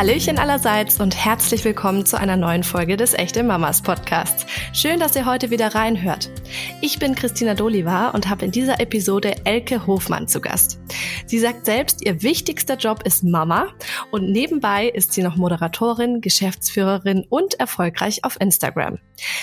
Hallöchen allerseits und herzlich willkommen zu einer neuen Folge des Echte Mamas Podcasts. Schön, dass ihr heute wieder reinhört. Ich bin Christina Doliva und habe in dieser Episode Elke Hofmann zu Gast. Sie sagt selbst, ihr wichtigster Job ist Mama und nebenbei ist sie noch Moderatorin, Geschäftsführerin und erfolgreich auf Instagram.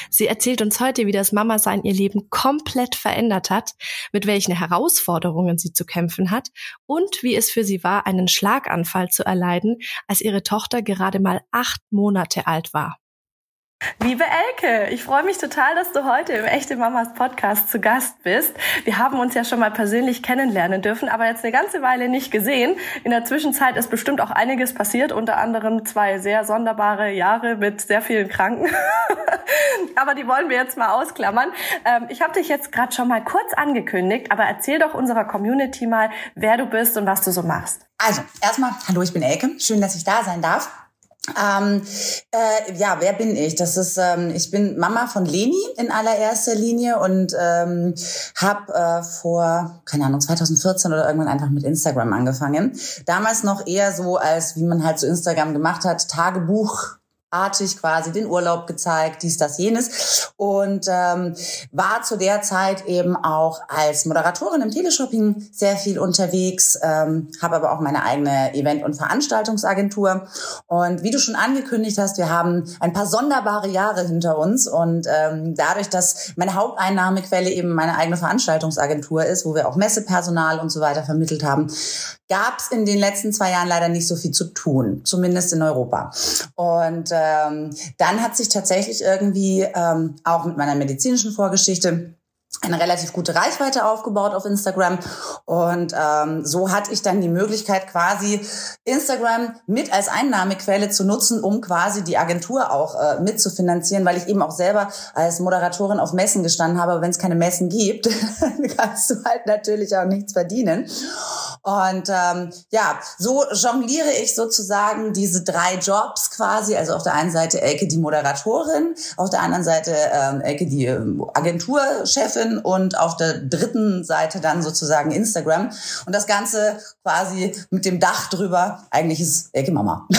Sie erzählt uns heute, wie das Mama-Sein ihr Leben komplett verändert hat, mit welchen Herausforderungen sie zu kämpfen hat und wie es für sie war, einen Schlaganfall zu erleiden, als ihre Tochter gerade mal acht Monate alt war. Liebe Elke, ich freue mich total, dass du heute im Echte Mamas Podcast zu Gast bist. Wir haben uns ja schon mal persönlich kennenlernen dürfen, aber jetzt eine ganze Weile nicht gesehen. In der Zwischenzeit ist bestimmt auch einiges passiert, unter anderem zwei sehr sonderbare Jahre mit sehr vielen Kranken. aber die wollen wir jetzt mal ausklammern. Ähm, ich habe dich jetzt gerade schon mal kurz angekündigt, aber erzähl doch unserer Community mal, wer du bist und was du so machst. Also, erstmal, hallo, ich bin Elke. Schön, dass ich da sein darf. Ähm, äh, ja, wer bin ich? Das ist, ähm, ich bin Mama von Leni in allererster Linie und ähm, habe äh, vor, keine Ahnung, 2014 oder irgendwann einfach mit Instagram angefangen. Damals noch eher so, als wie man halt so Instagram gemacht hat, Tagebuch artig quasi den Urlaub gezeigt, dies, das, jenes. Und ähm, war zu der Zeit eben auch als Moderatorin im Teleshopping sehr viel unterwegs, ähm, habe aber auch meine eigene Event- und Veranstaltungsagentur. Und wie du schon angekündigt hast, wir haben ein paar sonderbare Jahre hinter uns. Und ähm, dadurch, dass meine Haupteinnahmequelle eben meine eigene Veranstaltungsagentur ist, wo wir auch Messepersonal und so weiter vermittelt haben, gab es in den letzten zwei Jahren leider nicht so viel zu tun, zumindest in Europa. Und ähm, dann hat sich tatsächlich irgendwie ähm, auch mit meiner medizinischen Vorgeschichte eine relativ gute Reichweite aufgebaut auf Instagram und ähm, so hatte ich dann die Möglichkeit quasi Instagram mit als Einnahmequelle zu nutzen, um quasi die Agentur auch äh, mitzufinanzieren, weil ich eben auch selber als Moderatorin auf Messen gestanden habe. Wenn es keine Messen gibt, kannst du halt natürlich auch nichts verdienen. Und ähm, ja, so jongliere ich sozusagen diese drei Jobs quasi. Also auf der einen Seite Elke die Moderatorin, auf der anderen Seite ähm, Elke die ähm, Agenturchefin und auf der dritten Seite dann sozusagen Instagram. Und das Ganze quasi mit dem Dach drüber. Eigentlich ist Elke Mama.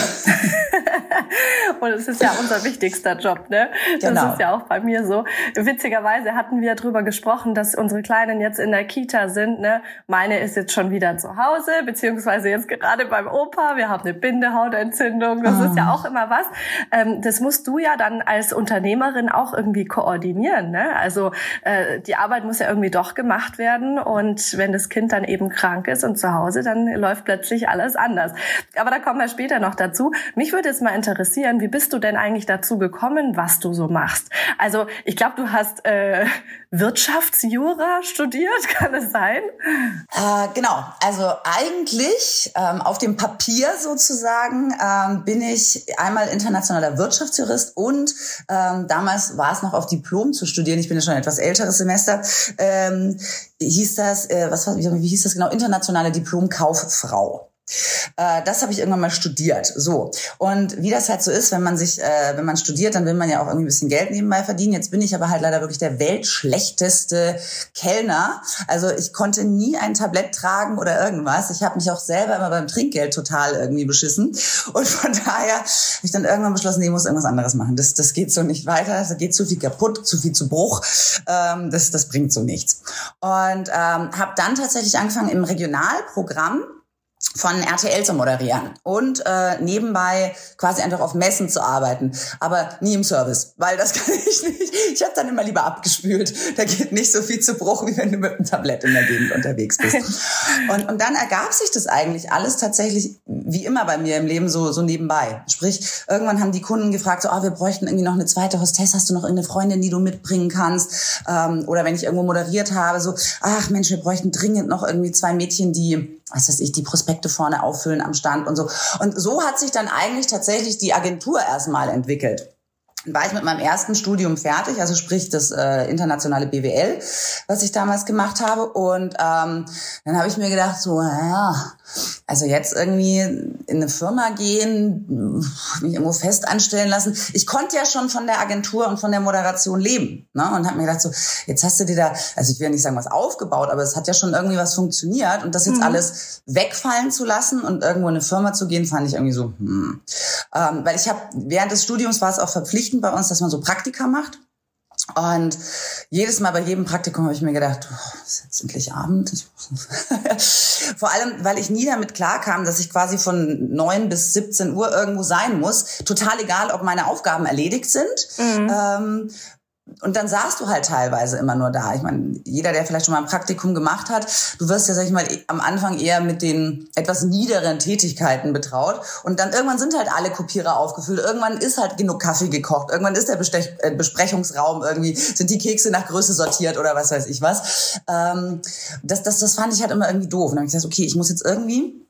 Und es ist ja unser wichtigster Job, ne? Das genau. ist ja auch bei mir so. Witzigerweise hatten wir darüber gesprochen, dass unsere Kleinen jetzt in der Kita sind, ne? Meine ist jetzt schon wieder zu Hause, beziehungsweise jetzt gerade beim Opa. Wir haben eine Bindehautentzündung. Das oh. ist ja ah. auch immer was. Ähm, das musst du ja dann als Unternehmerin auch irgendwie koordinieren, ne? Also äh, die Arbeit muss ja irgendwie doch gemacht werden. Und wenn das Kind dann eben krank ist und zu Hause, dann läuft plötzlich alles anders. Aber da kommen wir später noch dazu. Mich würde jetzt mal interessieren, wie bist du denn eigentlich dazu gekommen, was du so machst? Also ich glaube, du hast äh, Wirtschaftsjura studiert, kann es sein? Äh, genau, also eigentlich ähm, auf dem Papier sozusagen ähm, bin ich einmal internationaler Wirtschaftsjurist und ähm, damals war es noch auf Diplom zu studieren. Ich bin ja schon ein etwas älteres Semester. Ähm, hieß das, äh, was wie hieß das genau? Internationale Diplom-Kauffrau. Äh, das habe ich irgendwann mal studiert. So. Und wie das halt so ist, wenn man sich, äh, wenn man studiert, dann will man ja auch irgendwie ein bisschen Geld nebenbei verdienen. Jetzt bin ich aber halt leider wirklich der weltschlechteste Kellner. Also ich konnte nie ein Tablett tragen oder irgendwas. Ich habe mich auch selber immer beim Trinkgeld total irgendwie beschissen. Und von daher habe ich dann irgendwann beschlossen, nee, ich muss irgendwas anderes machen. Das, das geht so nicht weiter. Da geht zu viel kaputt, zu viel zu Bruch. Ähm, das, das bringt so nichts. Und ähm, habe dann tatsächlich angefangen im Regionalprogramm von RTL zu moderieren und äh, nebenbei quasi einfach auf Messen zu arbeiten, aber nie im Service, weil das kann ich nicht. Ich habe dann immer lieber abgespült. Da geht nicht so viel zu Bruch, wie wenn du mit einem Tablett in der Gegend unterwegs bist. Und, und dann ergab sich das eigentlich alles tatsächlich wie immer bei mir im Leben so so nebenbei. Sprich, irgendwann haben die Kunden gefragt, so, oh, wir bräuchten irgendwie noch eine zweite Hostess. Hast du noch irgendeine Freundin, die du mitbringen kannst? Ähm, oder wenn ich irgendwo moderiert habe, so, ach Mensch, wir bräuchten dringend noch irgendwie zwei Mädchen, die was weiß ich, die Prospekte vorne auffüllen am Stand und so. Und so hat sich dann eigentlich tatsächlich die Agentur erstmal entwickelt war ich mit meinem ersten Studium fertig, also sprich das äh, internationale BWL, was ich damals gemacht habe. Und ähm, dann habe ich mir gedacht, so, naja, also jetzt irgendwie in eine Firma gehen, mich irgendwo fest anstellen lassen. Ich konnte ja schon von der Agentur und von der Moderation leben. Ne? Und habe mir gedacht, so, jetzt hast du dir da, also ich will nicht sagen, was aufgebaut, aber es hat ja schon irgendwie was funktioniert. Und das jetzt mhm. alles wegfallen zu lassen und irgendwo in eine Firma zu gehen, fand ich irgendwie so, hm. Ähm, weil ich habe, während des Studiums war es auch verpflichtend bei uns, dass man so Praktika macht. Und jedes Mal bei jedem Praktikum habe ich mir gedacht, oh, ist jetzt endlich Abend. Vor allem, weil ich nie damit klarkam, dass ich quasi von neun bis 17 Uhr irgendwo sein muss. Total egal, ob meine Aufgaben erledigt sind. Mhm. Ähm, und dann saßt du halt teilweise immer nur da. Ich meine, jeder, der vielleicht schon mal ein Praktikum gemacht hat, du wirst ja, sag ich mal, am Anfang eher mit den etwas niederen Tätigkeiten betraut. Und dann irgendwann sind halt alle Kopierer aufgefüllt. Irgendwann ist halt genug Kaffee gekocht. Irgendwann ist der Bestech äh, Besprechungsraum irgendwie, sind die Kekse nach Größe sortiert oder was weiß ich was. Ähm, das, das, das fand ich halt immer irgendwie doof. Und dann habe ich gesagt, okay, ich muss jetzt irgendwie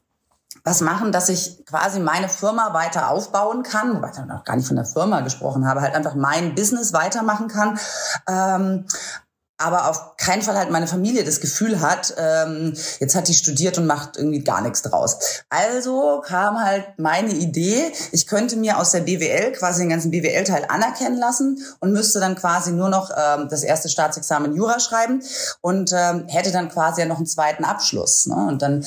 was machen, dass ich quasi meine Firma weiter aufbauen kann, wobei ich noch gar nicht von der Firma gesprochen habe, halt einfach mein Business weitermachen kann. Ähm, aber auf keinen Fall halt meine Familie das Gefühl hat, ähm, jetzt hat die studiert und macht irgendwie gar nichts draus. Also kam halt meine Idee, ich könnte mir aus der BWL quasi den ganzen BWL-Teil anerkennen lassen und müsste dann quasi nur noch ähm, das erste Staatsexamen Jura schreiben und ähm, hätte dann quasi ja noch einen zweiten Abschluss. Ne? Und dann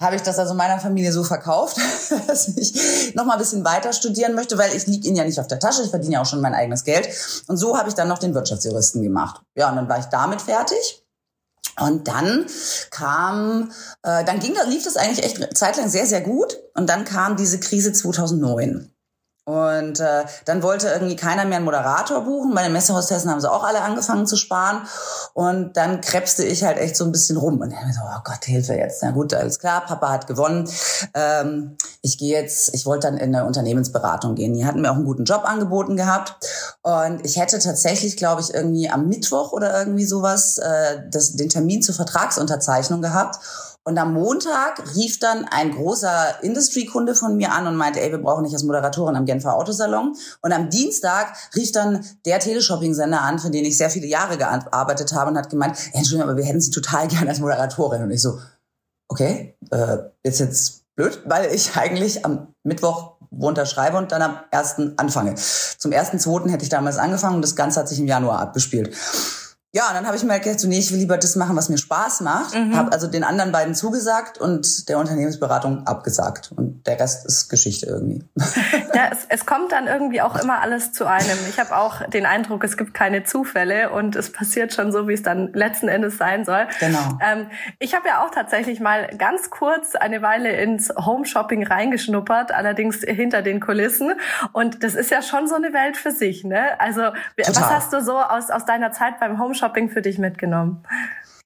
habe ich das also meiner Familie so verkauft, dass ich noch mal ein bisschen weiter studieren möchte, weil ich liege ihnen ja nicht auf der Tasche, ich verdiene ja auch schon mein eigenes Geld. Und so habe ich dann noch den Wirtschaftsjuristen gemacht. Ja, und dann war ich damit fertig. Und dann kam, äh, dann ging, lief das eigentlich echt zeitlang sehr, sehr gut. Und dann kam diese Krise 2009. Und äh, dann wollte irgendwie keiner mehr einen Moderator buchen. Bei den Messehostessen haben sie auch alle angefangen zu sparen. Und dann krebste ich halt echt so ein bisschen rum. Und mir so, oh Gott, Hilfe jetzt. Na gut, alles klar, Papa hat gewonnen. Ähm, ich gehe jetzt, ich wollte dann in eine Unternehmensberatung gehen. Die hatten mir auch einen guten Job angeboten gehabt. Und ich hätte tatsächlich, glaube ich, irgendwie am Mittwoch oder irgendwie sowas äh, das, den Termin zur Vertragsunterzeichnung gehabt. Und am Montag rief dann ein großer Industry-Kunde von mir an und meinte, ey, wir brauchen nicht als Moderatorin am Genfer Autosalon. Und am Dienstag rief dann der Teleshopping-Sender an, für den ich sehr viele Jahre gearbeitet habe und hat gemeint, hey, Entschuldigung, aber wir hätten Sie total gerne als Moderatorin. Und ich so, okay, äh, ist jetzt blöd, weil ich eigentlich am Mittwoch unterschreibe und dann am ersten anfange. Zum ersten, zweiten hätte ich damals angefangen und das Ganze hat sich im Januar abgespielt. Ja, und dann habe ich mir halt gedacht, so, nee, ich will lieber das machen, was mir Spaß macht. Mhm. Habe also den anderen beiden zugesagt und der Unternehmensberatung abgesagt. Und der Rest ist Geschichte irgendwie. Ja, es, es kommt dann irgendwie auch immer alles zu einem. Ich habe auch den Eindruck, es gibt keine Zufälle und es passiert schon so, wie es dann letzten Endes sein soll. Genau. Ähm, ich habe ja auch tatsächlich mal ganz kurz eine Weile ins Home Shopping reingeschnuppert, allerdings hinter den Kulissen. Und das ist ja schon so eine Welt für sich. Ne? Also Total. was hast du so aus, aus deiner Zeit beim Home Shopping für dich mitgenommen?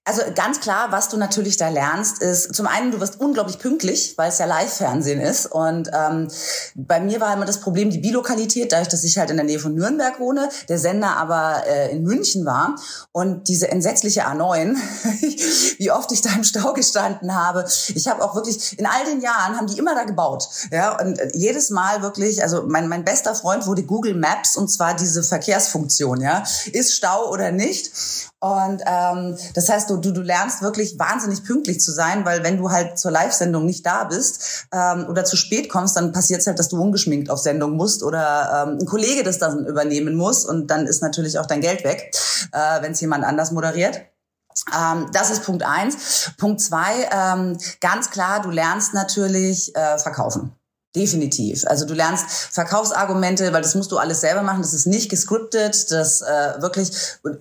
Also ganz klar, was du natürlich da lernst, ist zum einen, du wirst unglaublich pünktlich, weil es ja Live-Fernsehen ist. Und ähm, bei mir war immer das Problem die Bilokalität, dadurch, dass ich halt in der Nähe von Nürnberg wohne, der Sender aber äh, in München war und diese entsetzliche A9, wie oft ich da im Stau gestanden habe. Ich habe auch wirklich in all den Jahren haben die immer da gebaut, ja und jedes Mal wirklich. Also mein mein bester Freund wurde Google Maps und zwar diese Verkehrsfunktion, ja, ist Stau oder nicht. Und ähm, das heißt, du, du, du lernst wirklich wahnsinnig pünktlich zu sein, weil wenn du halt zur Live-Sendung nicht da bist ähm, oder zu spät kommst, dann passiert es halt, dass du ungeschminkt auf Sendung musst oder ähm, ein Kollege das dann übernehmen muss und dann ist natürlich auch dein Geld weg, äh, wenn es jemand anders moderiert. Ähm, das ist Punkt eins. Punkt zwei, ähm, ganz klar, du lernst natürlich äh, verkaufen. Definitiv. Also du lernst Verkaufsargumente, weil das musst du alles selber machen. Das ist nicht gescriptet. Das äh, wirklich,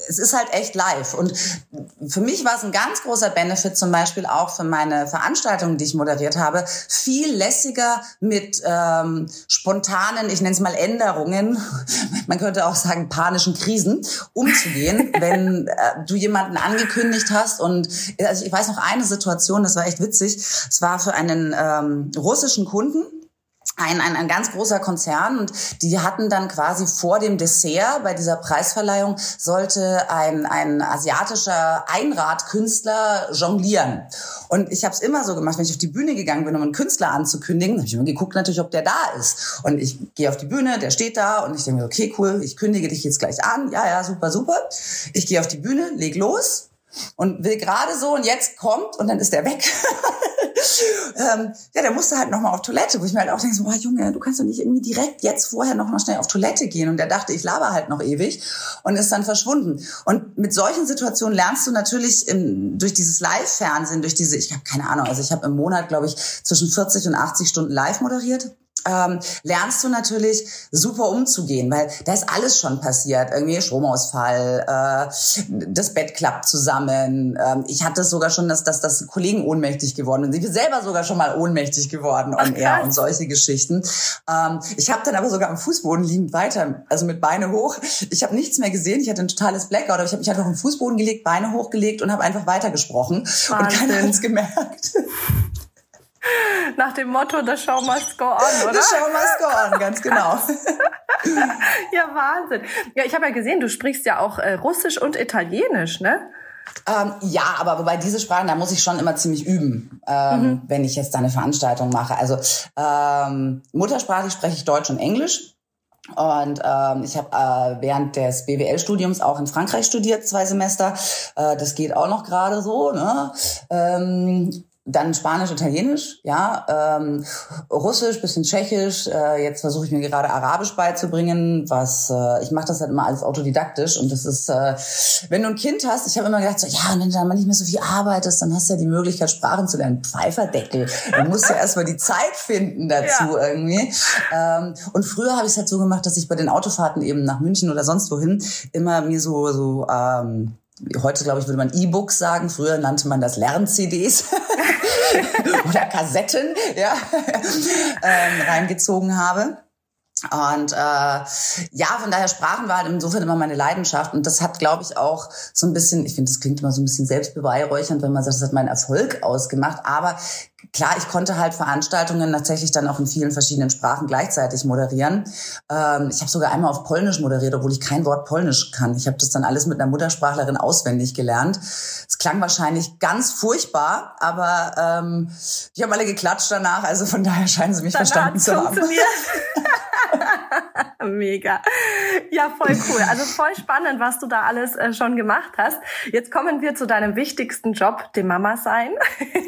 es ist halt echt live. Und für mich war es ein ganz großer Benefit, zum Beispiel auch für meine Veranstaltungen, die ich moderiert habe, viel lässiger mit ähm, spontanen, ich nenne es mal Änderungen, man könnte auch sagen panischen Krisen, umzugehen, wenn äh, du jemanden angekündigt hast. Und also ich weiß noch eine Situation, das war echt witzig. Es war für einen ähm, russischen Kunden ein, ein, ein ganz großer Konzern und die hatten dann quasi vor dem Dessert bei dieser Preisverleihung sollte ein, ein asiatischer Einradkünstler jonglieren. Und ich habe es immer so gemacht, wenn ich auf die Bühne gegangen bin, um einen Künstler anzukündigen, habe ich immer geguckt natürlich, ob der da ist. Und ich gehe auf die Bühne, der steht da und ich denke mir, okay, cool, ich kündige dich jetzt gleich an. Ja, ja, super, super. Ich gehe auf die Bühne, leg los und will gerade so und jetzt kommt und dann ist der weg. ähm, ja, der musste halt nochmal auf Toilette, wo ich mir halt auch denke, so, boah, Junge, du kannst doch nicht irgendwie direkt jetzt vorher noch mal schnell auf Toilette gehen. Und der dachte, ich laber halt noch ewig und ist dann verschwunden. Und mit solchen Situationen lernst du natürlich im, durch dieses Live-Fernsehen, durch diese, ich habe keine Ahnung, also ich habe im Monat, glaube ich, zwischen 40 und 80 Stunden live moderiert ähm, lernst du natürlich super umzugehen, weil da ist alles schon passiert. Irgendwie Stromausfall, äh, das Bett klappt zusammen. Ähm, ich hatte sogar schon, dass, dass, dass Kollegen ohnmächtig geworden sind. Ich bin selber sogar schon mal ohnmächtig geworden on air und solche Geschichten. Ähm, ich habe dann aber sogar am Fußboden liegend weiter, also mit Beine hoch. Ich habe nichts mehr gesehen. Ich hatte ein totales Blackout, aber ich habe mich einfach auf den Fußboden gelegt, Beine hochgelegt und habe einfach weitergesprochen. Wahnsinn. Und keiner hat's gemerkt. Nach dem Motto, the show must go on, oder? The show must go on, ganz genau. ja, Wahnsinn. Ja, ich habe ja gesehen, du sprichst ja auch äh, Russisch und Italienisch, ne? Ähm, ja, aber wobei diese Sprachen, da muss ich schon immer ziemlich üben, ähm, mhm. wenn ich jetzt da eine Veranstaltung mache. Also ähm, muttersprachlich spreche ich Deutsch und Englisch. Und ähm, ich habe äh, während des BWL-Studiums auch in Frankreich studiert, zwei Semester. Äh, das geht auch noch gerade so. Ne? Ähm, dann Spanisch, Italienisch, ja, ähm, Russisch, bisschen Tschechisch. Äh, jetzt versuche ich mir gerade Arabisch beizubringen, was äh, ich mache das halt immer alles autodidaktisch und das ist, äh, wenn du ein Kind hast, ich habe immer gedacht so, ja, wenn du dann mal nicht mehr so viel arbeitest, dann hast du ja die Möglichkeit Sprachen zu lernen. Pfeiferdeckel, du musst ja erstmal die Zeit finden dazu ja. irgendwie. Ähm, und früher habe ich es halt so gemacht, dass ich bei den Autofahrten eben nach München oder sonst wohin immer mir so so ähm, Heute, glaube ich, würde man E-Books sagen. Früher nannte man das Lern-CDs oder Kassetten, ja, ähm, reingezogen habe. Und äh, ja, von daher Sprachen war halt insofern immer meine Leidenschaft. Und das hat, glaube ich, auch so ein bisschen, ich finde, das klingt immer so ein bisschen selbstbeweihräuchernd, wenn man sagt, das hat meinen Erfolg ausgemacht. Aber klar, ich konnte halt Veranstaltungen tatsächlich dann auch in vielen verschiedenen Sprachen gleichzeitig moderieren. Ähm, ich habe sogar einmal auf Polnisch moderiert, obwohl ich kein Wort Polnisch kann. Ich habe das dann alles mit einer Muttersprachlerin auswendig gelernt. Es klang wahrscheinlich ganz furchtbar, aber ähm, die haben alle geklatscht danach. Also von daher scheinen sie mich Danach verstanden zu haben. Mega. Ja, voll cool. Also voll spannend, was du da alles äh, schon gemacht hast. Jetzt kommen wir zu deinem wichtigsten Job, dem Mama sein.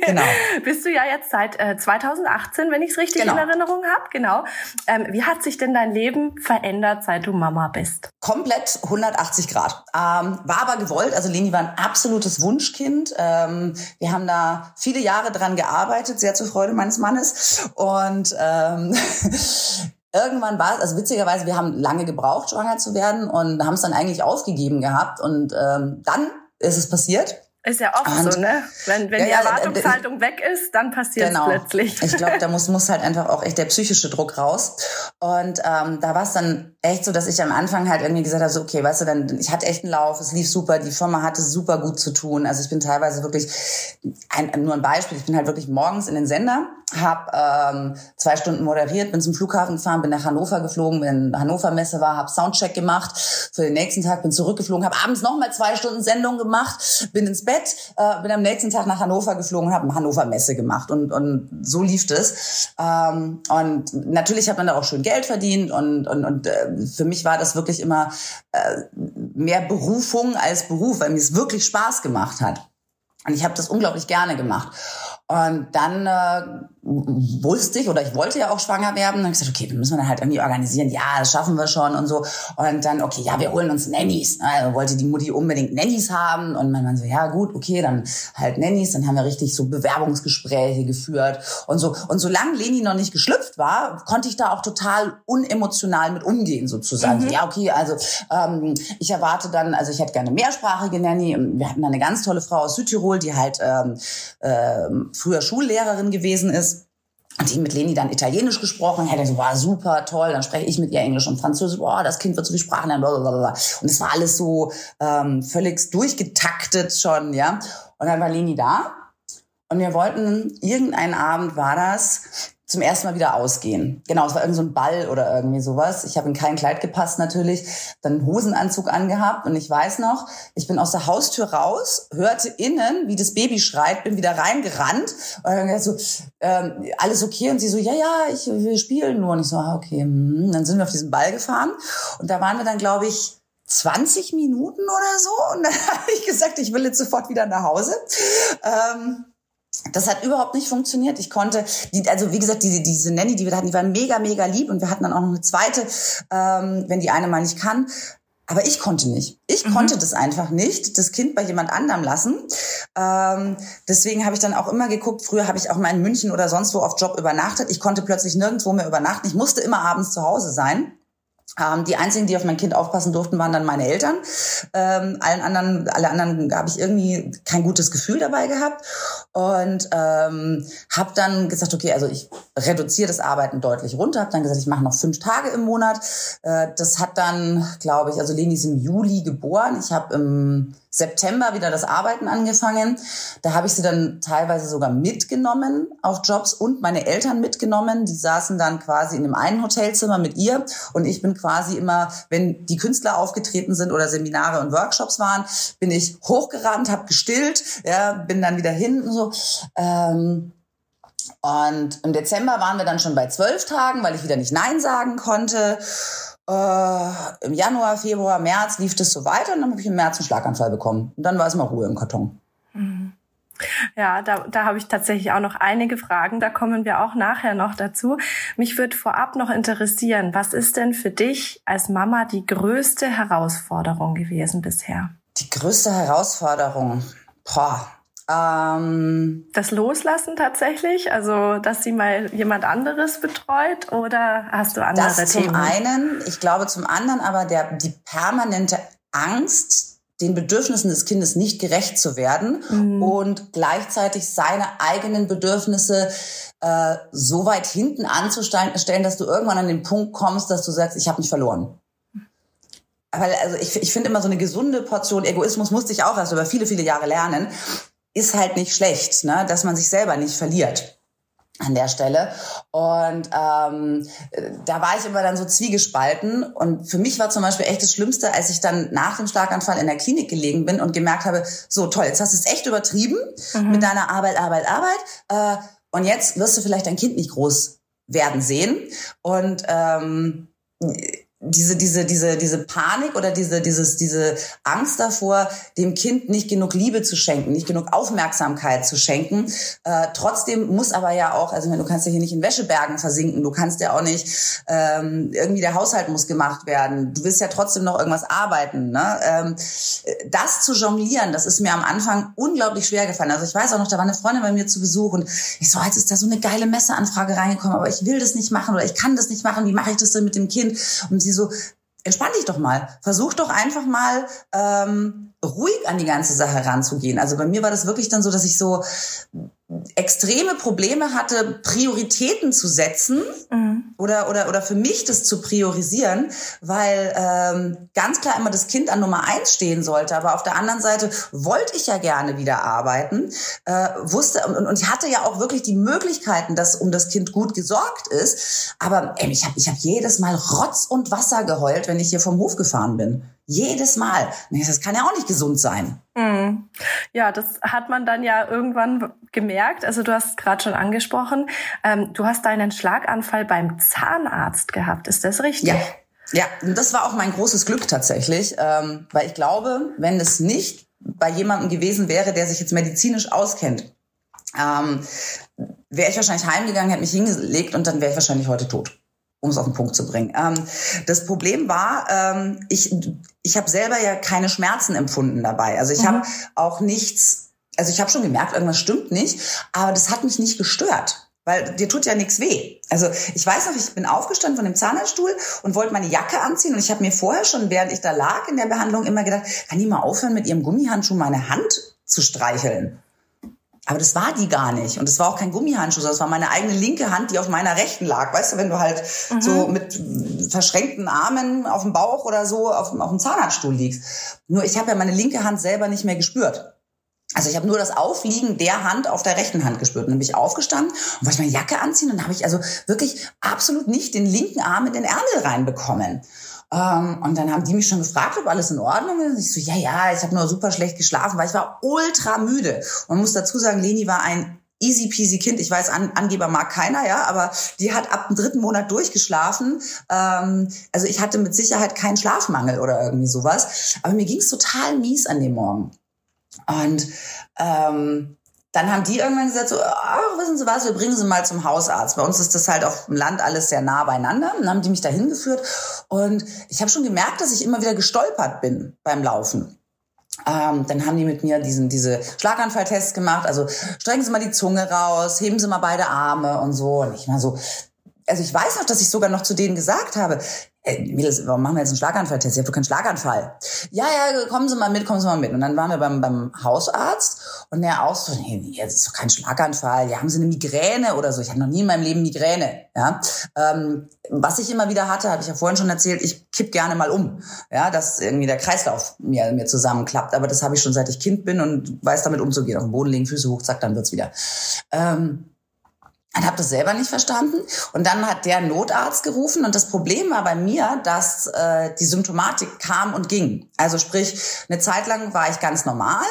Genau. Bist du ja jetzt seit äh, 2018, wenn ich es richtig genau. in Erinnerung habe. Genau. Ähm, wie hat sich denn dein Leben verändert, seit du Mama bist? Komplett 180 Grad. Ähm, war aber gewollt. Also Leni war ein absolutes Wunschkind. Ähm, wir haben da viele Jahre dran gearbeitet, sehr zur Freude meines Mannes. Und ähm, irgendwann war es, also witzigerweise, wir haben lange gebraucht, schwanger zu werden und haben es dann eigentlich aufgegeben gehabt. Und ähm, dann ist es passiert. Ist ja oft und, so, ne? Wenn, wenn ja, die Erwartungshaltung weg ist, dann passiert genau. es plötzlich. Ich glaube, da muss, muss halt einfach auch echt der psychische Druck raus. Und ähm, da war es dann echt so, dass ich am Anfang halt irgendwie gesagt habe, so, okay, weißt du, dann ich hatte echt einen Lauf, es lief super, die Firma hatte super gut zu tun. Also ich bin teilweise wirklich, ein, nur ein Beispiel, ich bin halt wirklich morgens in den Sender habe ähm, zwei Stunden moderiert, bin zum Flughafen gefahren, bin nach Hannover geflogen, wenn Hannover Messe war, habe Soundcheck gemacht für den nächsten Tag, bin zurückgeflogen, habe abends nochmal zwei Stunden Sendung gemacht, bin ins Bett, äh, bin am nächsten Tag nach Hannover geflogen, habe Hannover Messe gemacht und und so lief das. Ähm, und natürlich hat man da auch schön Geld verdient und und und äh, für mich war das wirklich immer äh, mehr Berufung als Beruf, weil mir es wirklich Spaß gemacht hat. Und ich habe das unglaublich gerne gemacht. Und dann äh, wusste ich oder ich wollte ja auch schwanger werden. Dann habe ich gesagt, okay, dann müssen wir dann halt irgendwie organisieren. Ja, das schaffen wir schon und so. Und dann, okay, ja, wir holen uns Nannies. Also wollte die Mutti unbedingt Nannies haben. Und mein Mann so, ja gut, okay, dann halt Nannies. Dann haben wir richtig so Bewerbungsgespräche geführt und so. Und solange Leni noch nicht geschlüpft war, konnte ich da auch total unemotional mit umgehen sozusagen. Mhm. Ja, okay, also ähm, ich erwarte dann, also ich hätte gerne mehrsprachige Nanny. Wir hatten eine ganz tolle Frau aus Südtirol, die halt ähm, äh, früher Schullehrerin gewesen ist. Und die mit Leni dann Italienisch gesprochen, hätte so, war super, toll, dann spreche ich mit ihr Englisch und Französisch, boah, das Kind wird so viel Sprachen lernen, blablabla. Und es war alles so ähm, völlig durchgetaktet schon, ja. Und dann war Leni da und wir wollten, irgendeinen Abend war das, zum ersten Mal wieder ausgehen. Genau, es war irgend so ein Ball oder irgendwie sowas. Ich habe in kein Kleid gepasst natürlich, dann einen Hosenanzug angehabt und ich weiß noch, ich bin aus der Haustür raus, hörte innen, wie das Baby schreit, bin wieder reingerannt und dann so, ähm, alles okay? Und sie so, ja, ja, ich will spielen nur. Und ich so, ah, okay. Hm. Dann sind wir auf diesen Ball gefahren und da waren wir dann, glaube ich, 20 Minuten oder so und dann habe ich gesagt, ich will jetzt sofort wieder nach Hause. Ähm, das hat überhaupt nicht funktioniert. Ich konnte, die, also wie gesagt, diese, diese Nanny, die wir hatten, die war mega, mega lieb und wir hatten dann auch noch eine zweite, ähm, wenn die eine mal nicht kann. Aber ich konnte nicht. Ich mhm. konnte das einfach nicht, das Kind bei jemand anderem lassen. Ähm, deswegen habe ich dann auch immer geguckt, früher habe ich auch mal in München oder sonst wo auf Job übernachtet. Ich konnte plötzlich nirgendwo mehr übernachten. Ich musste immer abends zu Hause sein. Ähm, die einzigen, die auf mein Kind aufpassen durften, waren dann meine Eltern. Ähm, allen anderen, alle anderen habe ich irgendwie kein gutes Gefühl dabei gehabt und ähm, habe dann gesagt, okay, also ich reduziere das Arbeiten deutlich runter. Habe dann gesagt, ich mache noch fünf Tage im Monat. Äh, das hat dann, glaube ich, also Leni ist im Juli geboren. Ich habe im September wieder das Arbeiten angefangen. Da habe ich sie dann teilweise sogar mitgenommen auf Jobs und meine Eltern mitgenommen. Die saßen dann quasi in einem einen Hotelzimmer mit ihr und ich bin quasi immer, wenn die Künstler aufgetreten sind oder Seminare und Workshops waren, bin ich hochgerannt, habe gestillt, ja, bin dann wieder hinten so. Ähm, und im Dezember waren wir dann schon bei zwölf Tagen, weil ich wieder nicht Nein sagen konnte. Äh, Im Januar, Februar, März lief das so weiter und dann habe ich im März einen Schlaganfall bekommen. Und dann war es mal Ruhe im Karton. Mhm. Ja, da, da habe ich tatsächlich auch noch einige Fragen. Da kommen wir auch nachher noch dazu. Mich würde vorab noch interessieren, was ist denn für dich als Mama die größte Herausforderung gewesen bisher? Die größte Herausforderung, boah, ähm, das Loslassen tatsächlich, also dass sie mal jemand anderes betreut oder hast du andere das Themen? Zum einen, ich glaube zum anderen aber der, die permanente Angst, den Bedürfnissen des Kindes nicht gerecht zu werden mhm. und gleichzeitig seine eigenen Bedürfnisse äh, so weit hinten anzustellen, dass du irgendwann an den Punkt kommst, dass du sagst, ich habe mich verloren weil also ich, ich finde immer so eine gesunde Portion Egoismus musste ich auch erst über viele, viele Jahre lernen ist halt nicht schlecht, ne? dass man sich selber nicht verliert an der Stelle. Und ähm, da war ich immer dann so zwiegespalten. Und für mich war zum Beispiel echt das Schlimmste, als ich dann nach dem Schlaganfall in der Klinik gelegen bin und gemerkt habe, so toll, jetzt hast du es echt übertrieben mhm. mit deiner Arbeit, Arbeit, Arbeit. Äh, und jetzt wirst du vielleicht dein Kind nicht groß werden sehen. Und ähm, diese, diese, diese, diese Panik oder diese, dieses, diese Angst davor, dem Kind nicht genug Liebe zu schenken, nicht genug Aufmerksamkeit zu schenken. Äh, trotzdem muss aber ja auch, also du kannst ja hier nicht in Wäschebergen versinken, du kannst ja auch nicht, ähm, irgendwie der Haushalt muss gemacht werden, du willst ja trotzdem noch irgendwas arbeiten. Ne? Ähm, das zu jonglieren, das ist mir am Anfang unglaublich schwer gefallen. Also ich weiß auch noch, da war eine Freundin bei mir zu Besuch und ich so, jetzt ist da so eine geile Messeanfrage reingekommen, aber ich will das nicht machen oder ich kann das nicht machen, wie mache ich das denn mit dem Kind? Und sie so, entspann dich doch mal. Versuch doch einfach mal ähm, ruhig an die ganze Sache ranzugehen. Also bei mir war das wirklich dann so, dass ich so extreme Probleme hatte, Prioritäten zu setzen mhm. oder, oder, oder für mich das zu priorisieren, weil ähm, ganz klar immer das Kind an Nummer eins stehen sollte. Aber auf der anderen Seite wollte ich ja gerne wieder arbeiten, äh, wusste und, und ich hatte ja auch wirklich die Möglichkeiten, dass um das Kind gut gesorgt ist. Aber ey, ich habe ich hab jedes Mal Rotz und Wasser geheult, wenn ich hier vom Hof gefahren bin. Jedes Mal. Das kann ja auch nicht gesund sein. Mhm. Ja, das hat man dann ja irgendwann gemerkt. Also du hast gerade schon angesprochen, ähm, du hast deinen Schlaganfall beim Zahnarzt gehabt. Ist das richtig? Ja. Ja, das war auch mein großes Glück tatsächlich, ähm, weil ich glaube, wenn es nicht bei jemandem gewesen wäre, der sich jetzt medizinisch auskennt, ähm, wäre ich wahrscheinlich heimgegangen, hätte mich hingelegt und dann wäre ich wahrscheinlich heute tot um es auf den Punkt zu bringen. Ähm, das Problem war, ähm, ich, ich habe selber ja keine Schmerzen empfunden dabei. Also ich mhm. habe auch nichts, also ich habe schon gemerkt, irgendwas stimmt nicht, aber das hat mich nicht gestört. Weil dir tut ja nichts weh. Also ich weiß noch, ich bin aufgestanden von dem Zahnarztstuhl und wollte meine Jacke anziehen und ich habe mir vorher schon, während ich da lag in der Behandlung, immer gedacht, kann die mal aufhören, mit ihrem Gummihandschuh meine Hand zu streicheln? Aber das war die gar nicht. Und es war auch kein Gummihandschuh, sondern es war meine eigene linke Hand, die auf meiner rechten lag. Weißt du, wenn du halt mhm. so mit verschränkten Armen auf dem Bauch oder so auf, auf dem Zahnarztstuhl liegst. Nur ich habe ja meine linke Hand selber nicht mehr gespürt. Also ich habe nur das Aufliegen der Hand auf der rechten Hand gespürt. Und dann bin ich aufgestanden und wollte meine Jacke anziehen und dann habe ich also wirklich absolut nicht den linken Arm in den Ärmel reinbekommen. Ähm, und dann haben die mich schon gefragt, ob alles in Ordnung ist. Ich so, ja, ja, ich habe nur super schlecht geschlafen, weil ich war ultra müde. Und man muss dazu sagen, Leni war ein easy peasy Kind. Ich weiß, An Angeber mag keiner, ja, aber die hat ab dem dritten Monat durchgeschlafen. Ähm, also ich hatte mit Sicherheit keinen Schlafmangel oder irgendwie sowas. Aber mir ging es total mies an dem Morgen. Und ähm, dann haben die irgendwann gesagt, so, ach, wissen Sie was, wir bringen Sie mal zum Hausarzt. Bei uns ist das halt auf dem Land alles sehr nah beieinander. Dann haben die mich da hingeführt. Und ich habe schon gemerkt, dass ich immer wieder gestolpert bin beim Laufen. Ähm, dann haben die mit mir diesen, diese Schlaganfalltests gemacht. Also strecken Sie mal die Zunge raus, heben Sie mal beide Arme und so. Und ich mal so, also ich weiß noch, dass ich sogar noch zu denen gesagt habe, ey, Mädels, warum machen wir jetzt einen Schlaganfalltest? Ich habe doch keinen Schlaganfall. Ja, ja, kommen Sie mal mit, kommen Sie mal mit. Und dann waren wir beim, beim Hausarzt und der auch so, nee, das ist doch kein Schlaganfall. Ja, haben Sie eine Migräne oder so? Ich hatte noch nie in meinem Leben Migräne. Ja, ähm, was ich immer wieder hatte, habe ich ja vorhin schon erzählt, ich kipp gerne mal um. Ja, dass irgendwie der Kreislauf mir, mir zusammenklappt. Aber das habe ich schon seit ich Kind bin und weiß damit umzugehen. Auf dem Boden legen, Füße hoch, zack, dann wird's wieder. Ähm, und habe das selber nicht verstanden. Und dann hat der Notarzt gerufen und das Problem war bei mir, dass äh, die Symptomatik kam und ging. Also sprich, eine Zeit lang war ich ganz normal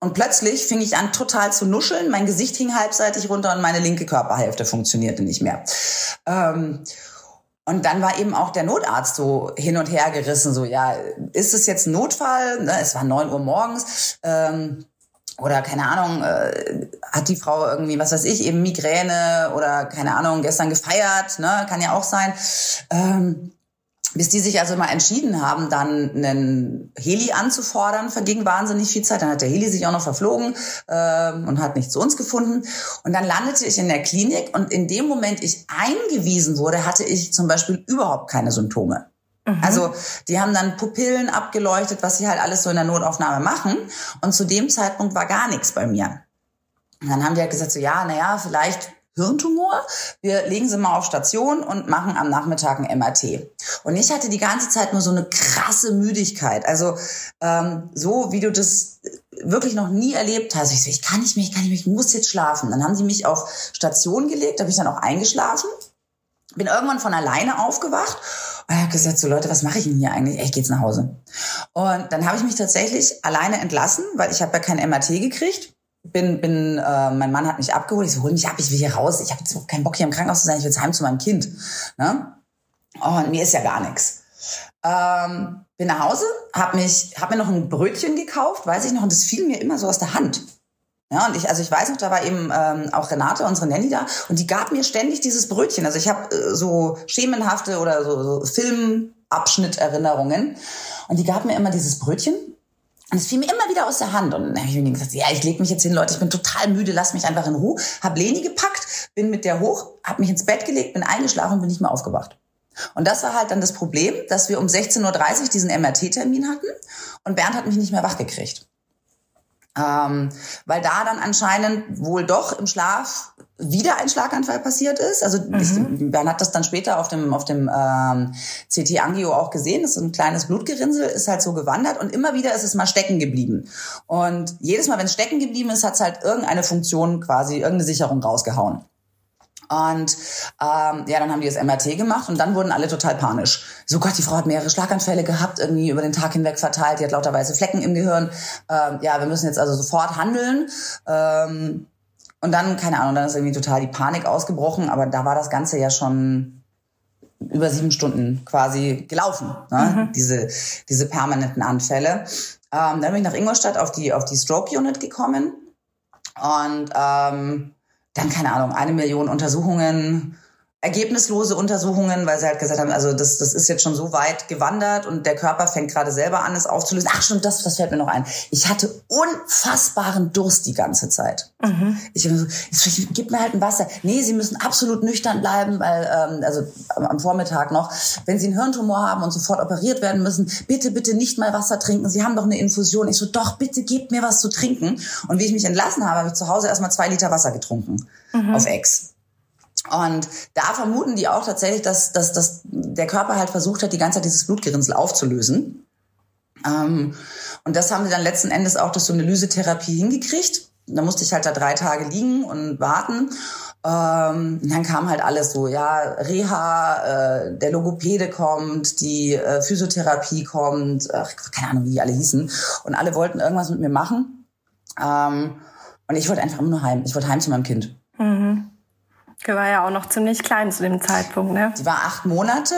und plötzlich fing ich an total zu nuscheln. Mein Gesicht hing halbseitig runter und meine linke Körperhälfte funktionierte nicht mehr. Ähm, und dann war eben auch der Notarzt so hin und her gerissen, so, ja, ist es jetzt ein Notfall? Ne, es war neun Uhr morgens. Ähm, oder keine Ahnung, äh, hat die Frau irgendwie, was weiß ich, eben Migräne oder keine Ahnung, gestern gefeiert, ne, kann ja auch sein. Ähm, bis die sich also mal entschieden haben, dann einen Heli anzufordern, verging wahnsinnig viel Zeit. Dann hat der Heli sich auch noch verflogen ähm, und hat nicht zu uns gefunden. Und dann landete ich in der Klinik und in dem Moment ich eingewiesen wurde, hatte ich zum Beispiel überhaupt keine Symptome. Mhm. Also die haben dann Pupillen abgeleuchtet, was sie halt alles so in der Notaufnahme machen. Und zu dem Zeitpunkt war gar nichts bei mir. Und dann haben die halt gesagt, so ja, naja, vielleicht Hirntumor. Wir legen sie mal auf Station und machen am Nachmittag ein MRT. Und ich hatte die ganze Zeit nur so eine krasse Müdigkeit. Also ähm, so, wie du das wirklich noch nie erlebt hast. Ich so, ich kann nicht mehr, ich kann nicht mehr, ich muss jetzt schlafen. Dann haben sie mich auf Station gelegt, da bin ich dann auch eingeschlafen. Bin irgendwann von alleine aufgewacht und habe gesagt, so Leute, was mache ich denn hier eigentlich? Ich gehe jetzt nach Hause. Und dann habe ich mich tatsächlich alleine entlassen, weil ich habe ja kein MRT gekriegt. Bin, bin, äh, mein Mann hat mich abgeholt. Ich so, hol mich ab, ich will hier raus. Ich habe jetzt keinen Bock hier im Krankenhaus zu sein. Ich will jetzt heim zu meinem Kind. Ne? Und mir ist ja gar nichts. Ähm, bin nach Hause, habe mich, habe mir noch ein Brötchen gekauft, weiß ich noch, und das fiel mir immer so aus der Hand. Ja, und ich, also ich weiß noch, da war eben ähm, auch Renate, unsere Nanny da, und die gab mir ständig dieses Brötchen. Also ich habe äh, so schemenhafte oder so, so Filmabschnitt-Erinnerungen. Und die gab mir immer dieses Brötchen. Und es fiel mir immer wieder aus der Hand. Und dann habe ich mir gesagt, ja, ich leg mich jetzt hin, Leute, ich bin total müde, lass mich einfach in Ruhe. Hab Leni gepackt, bin mit der hoch, hab mich ins Bett gelegt, bin eingeschlafen und bin nicht mehr aufgewacht. Und das war halt dann das Problem, dass wir um 16.30 Uhr diesen MRT-Termin hatten und Bernd hat mich nicht mehr wach gekriegt. Ähm, weil da dann anscheinend wohl doch im Schlaf wieder ein Schlaganfall passiert ist. Also mhm. Bern hat das dann später auf dem, auf dem ähm, CT-Angio auch gesehen. Das ist ein kleines Blutgerinnsel, ist halt so gewandert und immer wieder ist es mal stecken geblieben. Und jedes Mal, wenn es stecken geblieben ist, hat es halt irgendeine Funktion quasi, irgendeine Sicherung rausgehauen. Und ähm, ja, dann haben die das MRT gemacht und dann wurden alle total panisch. So Gott, die Frau hat mehrere Schlaganfälle gehabt, irgendwie über den Tag hinweg verteilt, die hat lauter weiße Flecken im Gehirn. Ähm, ja, wir müssen jetzt also sofort handeln. Ähm, und dann, keine Ahnung, dann ist irgendwie total die Panik ausgebrochen, aber da war das Ganze ja schon über sieben Stunden quasi gelaufen, ne? Mhm. diese, diese permanenten Anfälle. Ähm, dann bin ich nach Ingolstadt auf die, auf die Stroke Unit gekommen und ähm, dann, keine Ahnung, eine Million Untersuchungen, ergebnislose Untersuchungen, weil sie halt gesagt haben, also das, das ist jetzt schon so weit gewandert und der Körper fängt gerade selber an, es aufzulösen. Ach stimmt, das, das fällt mir noch ein. Ich hatte unfassbaren Durst die ganze Zeit. Mhm. Ich habe so, jetzt, gib mir halt ein Wasser. Nee, Sie müssen absolut nüchtern bleiben, weil, ähm, also am Vormittag noch, wenn Sie einen Hirntumor haben und sofort operiert werden müssen, bitte, bitte nicht mal Wasser trinken. Sie haben doch eine Infusion. Ich so, doch, bitte gebt mir was zu trinken. Und wie ich mich entlassen habe, habe ich zu Hause erstmal zwei Liter Wasser getrunken. Mhm. Auf Ex. Und da vermuten die auch tatsächlich, dass, dass, dass der Körper halt versucht hat, die ganze Zeit dieses Blutgerinnsel aufzulösen. Ähm, und das haben sie dann letzten Endes auch durch so eine Lysetherapie hingekriegt. Da musste ich halt da drei Tage liegen und warten. Ähm, dann kam halt alles so, ja, Reha, äh, der Logopäde kommt, die äh, Physiotherapie kommt, ach, keine Ahnung, wie die alle hießen. Und alle wollten irgendwas mit mir machen. Ähm, und ich wollte einfach immer nur heim. Ich wollte heim zu meinem Kind. Mhm. Die war ja auch noch ziemlich klein zu dem Zeitpunkt, ne? Die war acht Monate.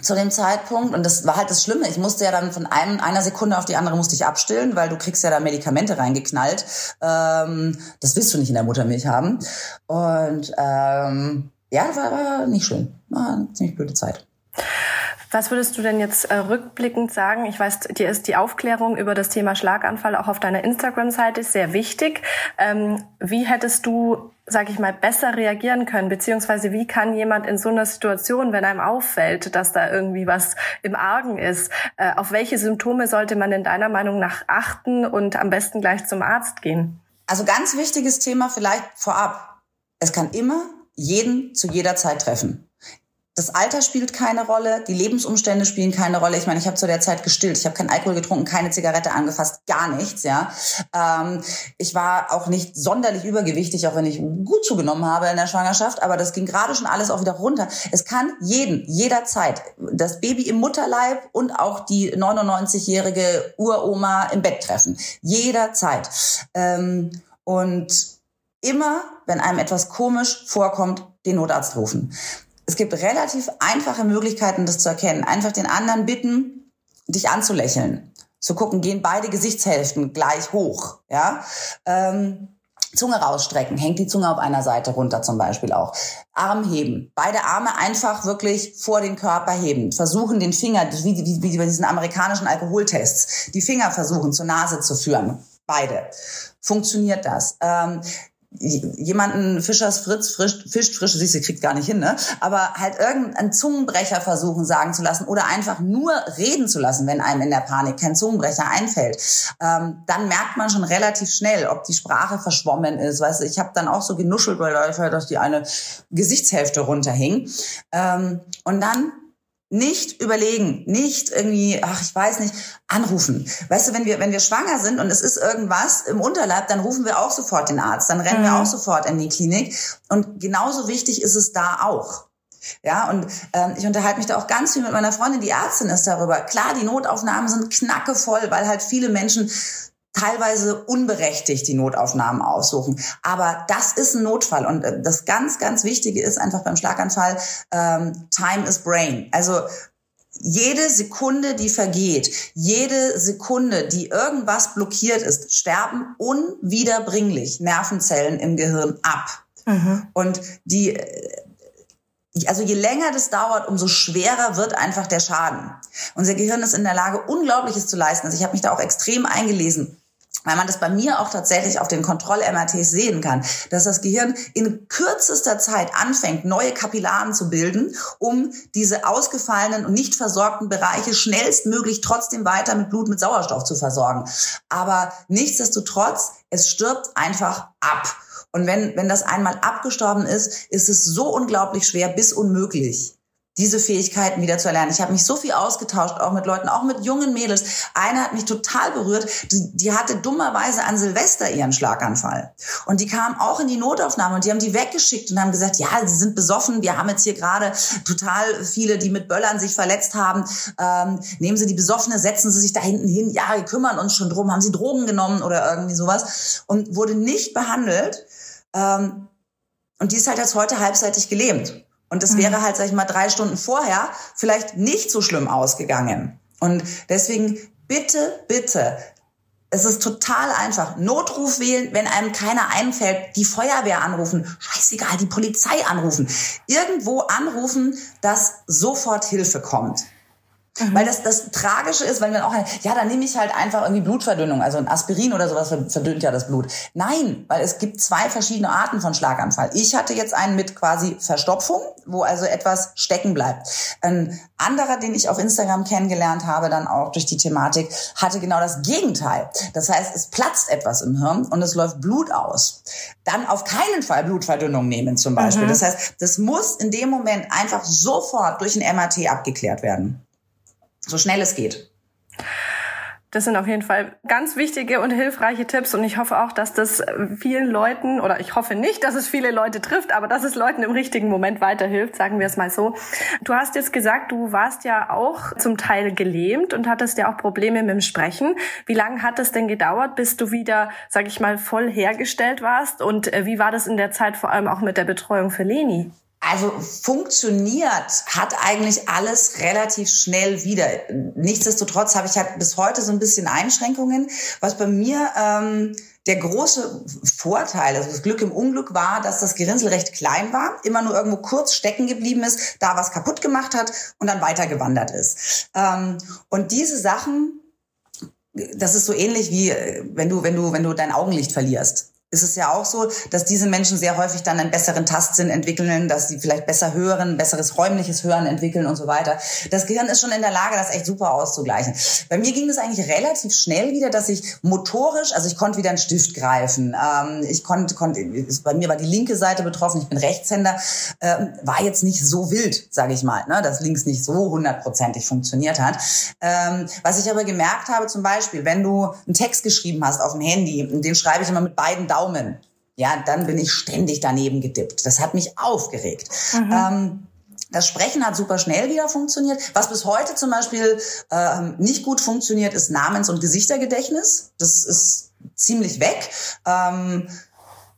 zu dem Zeitpunkt. Und das war halt das Schlimme. Ich musste ja dann von einem, einer Sekunde auf die andere musste ich abstillen, weil du kriegst ja da Medikamente reingeknallt. Ähm, das willst du nicht in der Muttermilch haben. Und ähm, ja, war, war nicht schön. War eine ziemlich blöde Zeit. Was würdest du denn jetzt äh, rückblickend sagen? Ich weiß, dir ist die Aufklärung über das Thema Schlaganfall auch auf deiner Instagram-Seite sehr wichtig. Ähm, wie hättest du, sag ich mal, besser reagieren können? Beziehungsweise wie kann jemand in so einer Situation, wenn einem auffällt, dass da irgendwie was im Argen ist, äh, auf welche Symptome sollte man in deiner Meinung nach achten und am besten gleich zum Arzt gehen? Also ganz wichtiges Thema vielleicht vorab. Es kann immer jeden zu jeder Zeit treffen. Das Alter spielt keine Rolle, die Lebensumstände spielen keine Rolle. Ich meine, ich habe zu der Zeit gestillt, ich habe keinen Alkohol getrunken, keine Zigarette angefasst, gar nichts. Ja, ähm, ich war auch nicht sonderlich übergewichtig, auch wenn ich gut zugenommen habe in der Schwangerschaft. Aber das ging gerade schon alles auch wieder runter. Es kann jeden, jederzeit, das Baby im Mutterleib und auch die 99-jährige Uroma im Bett treffen, jederzeit. Ähm, und immer, wenn einem etwas komisch vorkommt, den Notarzt rufen. Es gibt relativ einfache Möglichkeiten, das zu erkennen. Einfach den anderen bitten, dich anzulächeln. Zu gucken, gehen beide Gesichtshälften gleich hoch. Ja? Ähm, Zunge rausstrecken, hängt die Zunge auf einer Seite runter zum Beispiel auch. Arm heben, beide Arme einfach wirklich vor den Körper heben. Versuchen den Finger, wie, wie, wie bei diesen amerikanischen Alkoholtests, die Finger versuchen zur Nase zu führen. Beide. Funktioniert das? Ähm, jemanden Fischers Fritz frisch, fischt frisch, siehst du, kriegt gar nicht hin, ne? Aber halt irgendeinen Zungenbrecher versuchen sagen zu lassen oder einfach nur reden zu lassen, wenn einem in der Panik kein Zungenbrecher einfällt. Ähm, dann merkt man schon relativ schnell, ob die Sprache verschwommen ist. Weißt du, ich habe dann auch so genuschelt, weil da dass die eine Gesichtshälfte runterhing. Ähm, und dann nicht überlegen, nicht irgendwie, ach, ich weiß nicht, anrufen. Weißt du, wenn wir, wenn wir schwanger sind und es ist irgendwas im Unterleib, dann rufen wir auch sofort den Arzt, dann rennen mhm. wir auch sofort in die Klinik. Und genauso wichtig ist es da auch. Ja, und ähm, ich unterhalte mich da auch ganz viel mit meiner Freundin, die Ärztin ist darüber. Klar, die Notaufnahmen sind knackevoll, weil halt viele Menschen teilweise unberechtigt die Notaufnahmen aussuchen. Aber das ist ein Notfall. Und äh, das ganz, ganz Wichtige ist einfach beim Schlaganfall, ähm, Time is Brain. Also jede Sekunde, die vergeht, jede Sekunde, die irgendwas blockiert ist, sterben unwiederbringlich Nervenzellen im Gehirn ab. Mhm. Und die, äh, also je länger das dauert, umso schwerer wird einfach der Schaden. Unser Gehirn ist in der Lage, Unglaubliches zu leisten. Also ich habe mich da auch extrem eingelesen weil man das bei mir auch tatsächlich auf den Kontroll-MRTs sehen kann, dass das Gehirn in kürzester Zeit anfängt, neue Kapillaren zu bilden, um diese ausgefallenen und nicht versorgten Bereiche schnellstmöglich trotzdem weiter mit Blut, mit Sauerstoff zu versorgen. Aber nichtsdestotrotz, es stirbt einfach ab. Und wenn, wenn das einmal abgestorben ist, ist es so unglaublich schwer bis unmöglich diese Fähigkeiten wieder zu erlernen. Ich habe mich so viel ausgetauscht, auch mit Leuten, auch mit jungen Mädels. Eine hat mich total berührt. Die, die, hatte dummerweise an Silvester ihren Schlaganfall. Und die kam auch in die Notaufnahme und die haben die weggeschickt und haben gesagt, ja, sie sind besoffen. Wir haben jetzt hier gerade total viele, die mit Böllern sich verletzt haben. Ähm, nehmen Sie die Besoffene, setzen Sie sich da hinten hin. Ja, wir kümmern uns schon drum. Haben Sie Drogen genommen oder irgendwie sowas? Und wurde nicht behandelt. Ähm, und die ist halt jetzt heute halbseitig gelähmt. Und das mhm. wäre halt, sag ich mal, drei Stunden vorher vielleicht nicht so schlimm ausgegangen. Und deswegen bitte, bitte, es ist total einfach. Notruf wählen, wenn einem keiner einfällt, die Feuerwehr anrufen, scheißegal, die Polizei anrufen, irgendwo anrufen, dass sofort Hilfe kommt. Mhm. Weil das, das Tragische ist, wenn man auch, ja, dann nehme ich halt einfach irgendwie Blutverdünnung, also ein Aspirin oder sowas verdünnt ja das Blut. Nein, weil es gibt zwei verschiedene Arten von Schlaganfall. Ich hatte jetzt einen mit quasi Verstopfung, wo also etwas stecken bleibt. Ein anderer, den ich auf Instagram kennengelernt habe, dann auch durch die Thematik, hatte genau das Gegenteil. Das heißt, es platzt etwas im Hirn und es läuft Blut aus. Dann auf keinen Fall Blutverdünnung nehmen zum Beispiel. Mhm. Das heißt, das muss in dem Moment einfach sofort durch ein MRT abgeklärt werden so schnell es geht. Das sind auf jeden Fall ganz wichtige und hilfreiche Tipps und ich hoffe auch, dass das vielen Leuten oder ich hoffe nicht, dass es viele Leute trifft, aber dass es Leuten im richtigen Moment weiterhilft, sagen wir es mal so. Du hast jetzt gesagt, du warst ja auch zum Teil gelähmt und hattest ja auch Probleme mit dem Sprechen. Wie lange hat es denn gedauert, bis du wieder, sag ich mal, voll hergestellt warst und äh, wie war das in der Zeit vor allem auch mit der Betreuung für Leni? Also funktioniert hat eigentlich alles relativ schnell wieder. Nichtsdestotrotz habe ich halt bis heute so ein bisschen Einschränkungen. Was bei mir ähm, der große Vorteil, also das Glück im Unglück war, dass das Gerinnsel recht klein war, immer nur irgendwo kurz stecken geblieben ist, da was kaputt gemacht hat und dann weitergewandert ist. Ähm, und diese Sachen, das ist so ähnlich wie äh, wenn du wenn du wenn du dein Augenlicht verlierst ist es ja auch so, dass diese Menschen sehr häufig dann einen besseren Tastsinn entwickeln, dass sie vielleicht besser hören, besseres räumliches Hören entwickeln und so weiter. Das Gehirn ist schon in der Lage, das echt super auszugleichen. Bei mir ging es eigentlich relativ schnell wieder, dass ich motorisch, also ich konnte wieder einen Stift greifen. Ähm, ich konnte, konnte, bei mir war die linke Seite betroffen, ich bin Rechtshänder, ähm, war jetzt nicht so wild, sage ich mal, ne, dass links nicht so hundertprozentig funktioniert hat. Ähm, was ich aber gemerkt habe, zum Beispiel, wenn du einen Text geschrieben hast auf dem Handy, den schreibe ich immer mit beiden Daumen Daumen, ja, dann bin ich ständig daneben gedippt. Das hat mich aufgeregt. Mhm. Ähm, das Sprechen hat super schnell wieder funktioniert. Was bis heute zum Beispiel ähm, nicht gut funktioniert, ist Namens- und Gesichtergedächtnis. Das ist ziemlich weg. Ähm,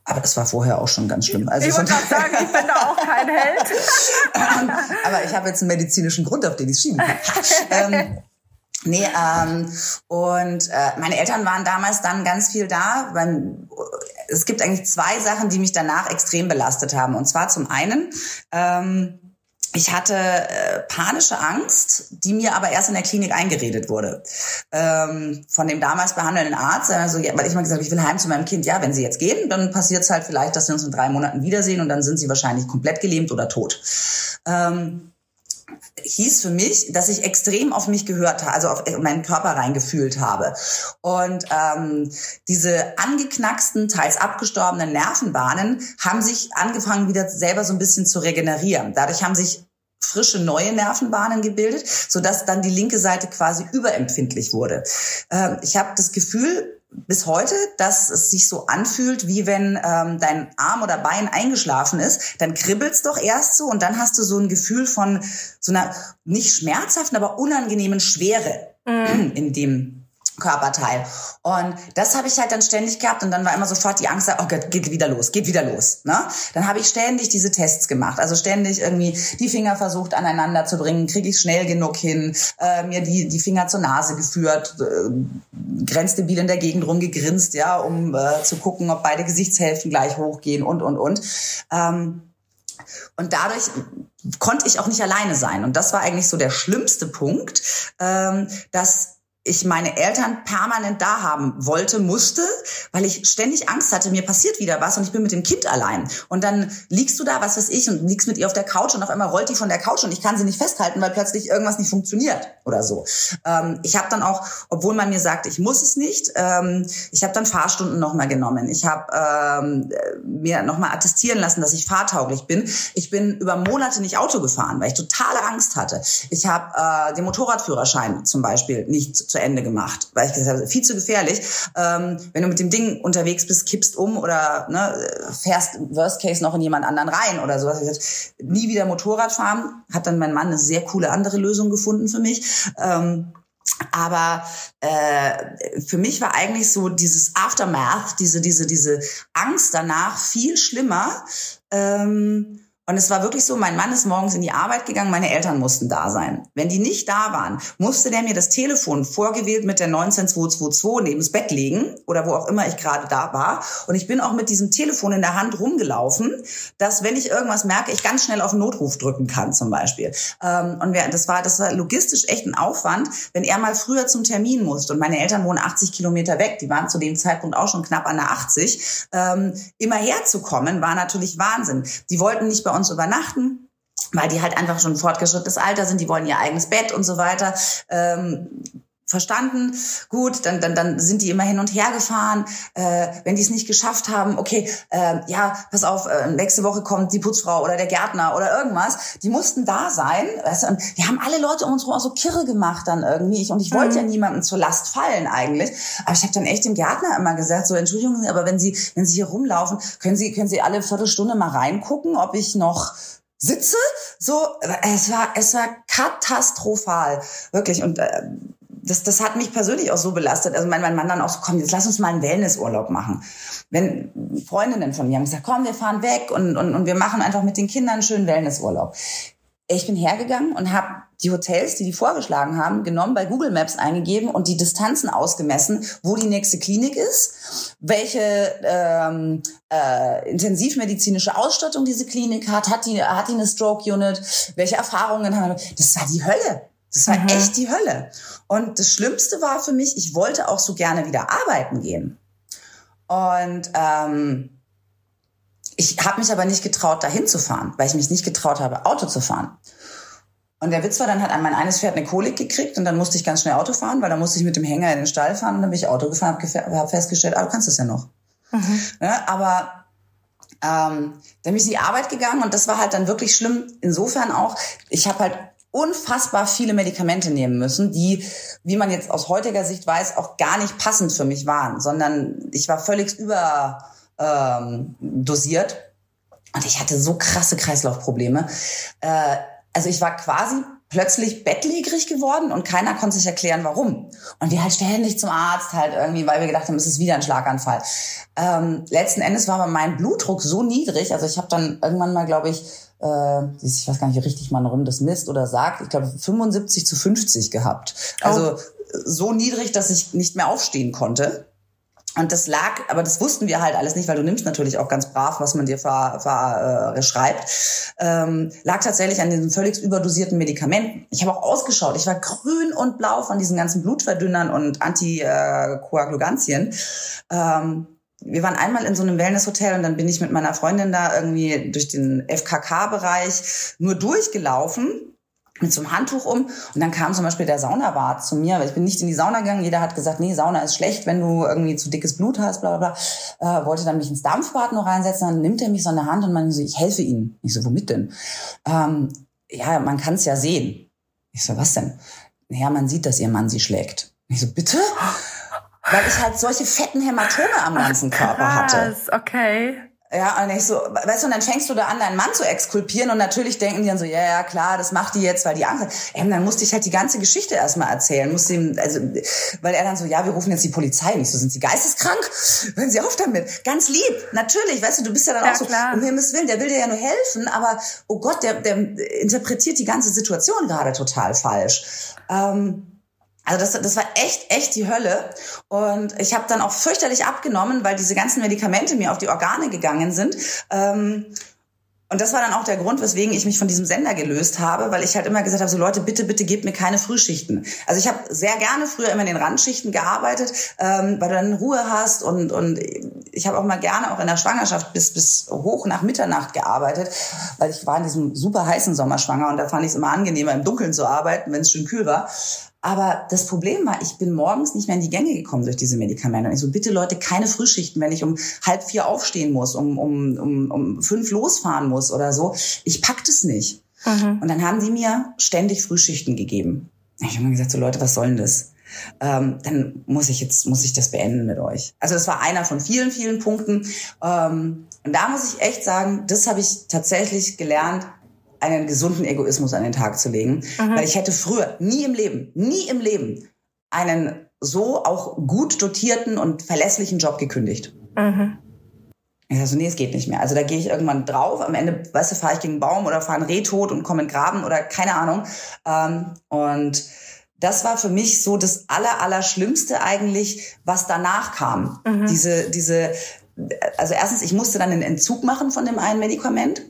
aber das war vorher auch schon ganz schlimm. Also ich wollte sagen, ich bin da auch kein Held. aber ich habe jetzt einen medizinischen Grund, auf den ich schieben kann. ähm, Nee, ähm, und äh, meine Eltern waren damals dann ganz viel da. Beim, es gibt eigentlich zwei Sachen, die mich danach extrem belastet haben. Und zwar zum einen, ähm, ich hatte äh, panische Angst, die mir aber erst in der Klinik eingeredet wurde. Ähm, von dem damals behandelnden Arzt, also, ja, weil ich mal gesagt habe, ich will heim zu meinem Kind. Ja, wenn Sie jetzt gehen, dann passiert es halt vielleicht, dass Sie uns in drei Monaten wiedersehen und dann sind Sie wahrscheinlich komplett gelähmt oder tot. Ähm, hieß für mich, dass ich extrem auf mich gehört habe, also auf meinen Körper reingefühlt habe. Und ähm, diese angeknacksten, teils abgestorbenen Nervenbahnen haben sich angefangen, wieder selber so ein bisschen zu regenerieren. Dadurch haben sich frische neue Nervenbahnen gebildet, sodass dann die linke Seite quasi überempfindlich wurde. Ähm, ich habe das Gefühl, bis heute, dass es sich so anfühlt, wie wenn ähm, dein Arm oder Bein eingeschlafen ist, dann kribbelt's doch erst so und dann hast du so ein Gefühl von so einer nicht schmerzhaften, aber unangenehmen Schwere mhm. in dem Körperteil. Und das habe ich halt dann ständig gehabt und dann war immer sofort die Angst, oh Gott, geht wieder los, geht wieder los. Ne? Dann habe ich ständig diese Tests gemacht, also ständig irgendwie die Finger versucht aneinander zu bringen, kriege ich schnell genug hin, äh, mir die, die Finger zur Nase geführt, äh, grenzdebil in der Gegend rumgegrinst, ja, um äh, zu gucken, ob beide Gesichtshälften gleich hochgehen und, und, und. Ähm, und dadurch konnte ich auch nicht alleine sein. Und das war eigentlich so der schlimmste Punkt, ähm, dass ich meine Eltern permanent da haben wollte, musste, weil ich ständig Angst hatte, mir passiert wieder was und ich bin mit dem Kind allein. Und dann liegst du da, was weiß ich, und liegst mit ihr auf der Couch und auf einmal rollt die von der Couch und ich kann sie nicht festhalten, weil plötzlich irgendwas nicht funktioniert oder so. Ähm, ich habe dann auch, obwohl man mir sagt, ich muss es nicht, ähm, ich habe dann Fahrstunden nochmal genommen. Ich habe ähm, mir nochmal attestieren lassen, dass ich fahrtauglich bin. Ich bin über Monate nicht Auto gefahren, weil ich totale Angst hatte. Ich habe äh, den Motorradführerschein zum Beispiel nicht zu zu Ende gemacht, weil ich gesagt habe, viel zu gefährlich. Ähm, wenn du mit dem Ding unterwegs bist, kippst um oder ne, fährst Worst Case noch in jemand anderen rein oder sowas. Ich gesagt, nie wieder Motorrad fahren. Hat dann mein Mann eine sehr coole andere Lösung gefunden für mich. Ähm, aber äh, für mich war eigentlich so dieses Aftermath, diese diese diese Angst danach viel schlimmer. Ähm, und es war wirklich so, mein Mann ist morgens in die Arbeit gegangen, meine Eltern mussten da sein. Wenn die nicht da waren, musste der mir das Telefon vorgewählt mit der 19222 neben das Bett legen oder wo auch immer ich gerade da war. Und ich bin auch mit diesem Telefon in der Hand rumgelaufen, dass wenn ich irgendwas merke, ich ganz schnell auf Notruf drücken kann zum Beispiel. Ähm, und das war, das war logistisch echt ein Aufwand, wenn er mal früher zum Termin musste. Und meine Eltern wohnen 80 Kilometer weg, die waren zu dem Zeitpunkt auch schon knapp an der 80. Ähm, immer herzukommen war natürlich Wahnsinn. Die wollten nicht bei uns übernachten weil die halt einfach schon fortgeschrittenes Alter sind, die wollen ihr eigenes Bett und so weiter. Ähm, verstanden, gut, dann, dann, dann sind die immer hin und her gefahren. Äh, wenn die es nicht geschafft haben, okay, äh, ja, pass auf, äh, nächste Woche kommt die Putzfrau oder der Gärtner oder irgendwas. Die mussten da sein. Weißt du, und wir haben alle Leute um uns herum auch so kirre gemacht dann irgendwie. Ich, und ich wollte mhm. ja niemandem zur Last fallen eigentlich. Aber ich habe dann echt dem Gärtner immer gesagt, so Entschuldigung, aber wenn Sie, wenn Sie hier rumlaufen, können Sie, können Sie alle Viertelstunde mal reingucken, ob ich noch sitze. So, es war, es war katastrophal, wirklich. Und äh, das, das hat mich persönlich auch so belastet. Also mein, mein Mann dann auch so, komm, jetzt lass uns mal einen Wellnessurlaub machen. Wenn Freundinnen von mir haben gesagt, komm, wir fahren weg und, und, und wir machen einfach mit den Kindern einen schönen Wellnessurlaub. Ich bin hergegangen und habe die Hotels, die die vorgeschlagen haben, genommen, bei Google Maps eingegeben und die Distanzen ausgemessen, wo die nächste Klinik ist, welche ähm, äh, intensivmedizinische Ausstattung diese Klinik hat, hat die, hat die eine Stroke Unit, welche Erfahrungen haben. Das war die Hölle. Das war mhm. echt die Hölle. Und das Schlimmste war für mich, ich wollte auch so gerne wieder arbeiten gehen. Und ähm, ich habe mich aber nicht getraut, dahin zu fahren, weil ich mich nicht getraut habe, Auto zu fahren. Und der Witz war, dann hat mein eines Pferd eine Kolik gekriegt und dann musste ich ganz schnell Auto fahren, weil dann musste ich mit dem Hänger in den Stall fahren und dann bin ich Auto gefahren, habe hab festgestellt, ah, du kannst das ja noch. Mhm. Ja, aber ähm, dann bin ich in die Arbeit gegangen und das war halt dann wirklich schlimm. Insofern auch, ich habe halt unfassbar viele Medikamente nehmen müssen, die, wie man jetzt aus heutiger Sicht weiß, auch gar nicht passend für mich waren, sondern ich war völlig über ähm, dosiert und ich hatte so krasse Kreislaufprobleme. Äh, also ich war quasi plötzlich bettlägerig geworden und keiner konnte sich erklären, warum. Und wir halt ständig zum Arzt halt irgendwie, weil wir gedacht haben, es ist wieder ein Schlaganfall. Ähm, letzten Endes war aber mein Blutdruck so niedrig, also ich habe dann irgendwann mal, glaube ich, äh, ich weiß gar nicht, wie richtig man rum das misst oder sagt, ich glaube 75 zu 50 gehabt. Also oh. so niedrig, dass ich nicht mehr aufstehen konnte. Und das lag, aber das wussten wir halt alles nicht, weil du nimmst natürlich auch ganz brav, was man dir ver, ver, äh, schreibt, ähm, lag tatsächlich an diesen völlig überdosierten Medikamenten. Ich habe auch ausgeschaut, ich war grün und blau von diesen ganzen Blutverdünnern und Antikoagulantien. Ähm, wir waren einmal in so einem Wellnesshotel und dann bin ich mit meiner Freundin da irgendwie durch den FKK-Bereich nur durchgelaufen mit so einem Handtuch um und dann kam zum Beispiel der Saunabart zu mir, weil ich bin nicht in die Sauna gegangen. Jeder hat gesagt, nee, Sauna ist schlecht, wenn du irgendwie zu dickes Blut hast, bla bla bla. Äh, wollte dann mich ins Dampfbad noch reinsetzen, dann nimmt er mich so an der Hand und meinte so, ich helfe Ihnen. Ich so, womit denn? Ähm, ja, man kann es ja sehen. Ich so, was denn? Naja, man sieht, dass Ihr Mann Sie schlägt. Ich so, bitte? Weil ich halt solche fetten Hämatome am ganzen Körper Krass, hatte. okay. Ja, und ich so, weißt du, und dann fängst du da an, deinen Mann zu exkulpieren und natürlich denken die dann so, ja, ja, klar, das macht die jetzt, weil die Angst hat. Ähm, dann musste ich halt die ganze Geschichte erstmal erzählen, musste ihm, also, weil er dann so, ja, wir rufen jetzt die Polizei. Und ich so, sind Sie geisteskrank? Hören Sie auf damit. Ganz lieb, natürlich, weißt du, du bist ja dann ja, auch so, klar. um Himmels Willen, der will dir ja nur helfen, aber, oh Gott, der, der interpretiert die ganze Situation gerade total falsch. Ähm, also das, das war echt, echt die Hölle. Und ich habe dann auch fürchterlich abgenommen, weil diese ganzen Medikamente mir auf die Organe gegangen sind. Ähm, und das war dann auch der Grund, weswegen ich mich von diesem Sender gelöst habe, weil ich halt immer gesagt habe, so Leute, bitte, bitte gebt mir keine Frühschichten. Also ich habe sehr gerne früher immer in den Randschichten gearbeitet, ähm, weil du dann Ruhe hast und, und ich habe auch mal gerne auch in der Schwangerschaft bis, bis hoch nach Mitternacht gearbeitet, weil ich war in diesem super heißen Sommer schwanger und da fand ich es immer angenehmer, im Dunkeln zu arbeiten, wenn es schön kühl war. Aber das Problem war, ich bin morgens nicht mehr in die Gänge gekommen durch diese Medikamente. Und ich so, bitte Leute, keine Frühschichten, wenn ich um halb vier aufstehen muss, um, um, um, um fünf losfahren muss oder so. Ich pack das nicht. Mhm. Und dann haben die mir ständig Frühschichten gegeben. Ich habe mir gesagt, so Leute, was soll denn das? Ähm, dann muss ich jetzt muss ich das beenden mit euch. Also das war einer von vielen vielen Punkten ähm, und da muss ich echt sagen, das habe ich tatsächlich gelernt einen gesunden Egoismus an den Tag zu legen. Mhm. Weil ich hätte früher nie im Leben, nie im Leben einen so auch gut dotierten und verlässlichen Job gekündigt. Mhm. Ich sag so, nee, es geht nicht mehr. Also da gehe ich irgendwann drauf. Am Ende, weißt du, fahre ich gegen einen Baum oder fahre einen Reh tot und komme in Graben oder keine Ahnung. Ähm, und das war für mich so das aller, aller Schlimmste eigentlich, was danach kam. Mhm. Diese, diese, also erstens, ich musste dann einen Entzug machen von dem einen Medikament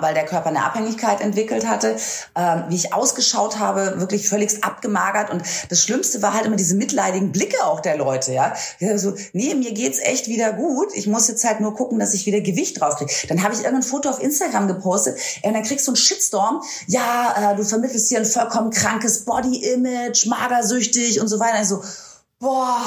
weil der Körper eine Abhängigkeit entwickelt hatte, äh, wie ich ausgeschaut habe, wirklich völlig abgemagert. Und das Schlimmste war halt immer diese mitleidigen Blicke auch der Leute, ja. So, nee, mir geht's echt wieder gut. Ich muss jetzt halt nur gucken, dass ich wieder Gewicht draufkriege. Dann habe ich irgendein Foto auf Instagram gepostet und dann kriegst du einen Shitstorm. Ja, äh, du vermittelst hier ein vollkommen krankes Body-Image, magersüchtig und so weiter. Ich so, boah,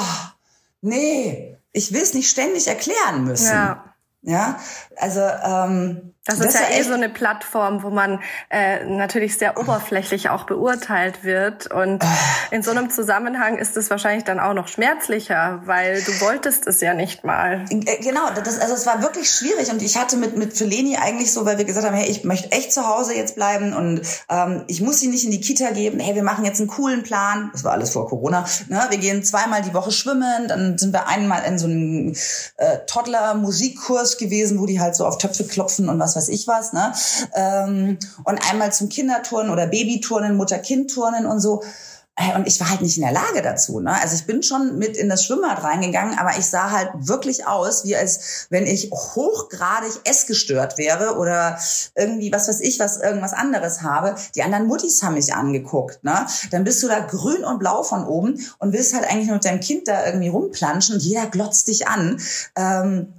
nee, ich will es nicht ständig erklären müssen. Ja. Ja, also ähm, Das, das ist ja eh so eine Plattform, wo man äh, natürlich sehr oberflächlich auch beurteilt wird. Und in so einem Zusammenhang ist es wahrscheinlich dann auch noch schmerzlicher, weil du wolltest es ja nicht mal. Äh, genau, das, also es war wirklich schwierig. Und ich hatte mit, mit Feleni eigentlich so, weil wir gesagt haben, hey, ich möchte echt zu Hause jetzt bleiben und ähm, ich muss sie nicht in die Kita geben. Hey, wir machen jetzt einen coolen Plan. Das war alles vor Corona. Ne? Wir gehen zweimal die Woche schwimmen. Dann sind wir einmal in so einem äh, Toddler-Musikkurs gewesen, wo die halt so auf Töpfe klopfen und was was weiß ich was, ne? Ähm, und einmal zum Kinderturnen oder Babyturnen, Mutter-Kind-Turnen und so. Äh, und ich war halt nicht in der Lage dazu. Ne? Also ich bin schon mit in das Schwimmbad reingegangen, aber ich sah halt wirklich aus, wie als wenn ich hochgradig essgestört wäre oder irgendwie, was weiß ich, was irgendwas anderes habe. Die anderen Muttis haben mich angeguckt. Ne? Dann bist du da grün und blau von oben und willst halt eigentlich nur mit deinem Kind da irgendwie rumplanschen jeder glotzt dich an. Ähm,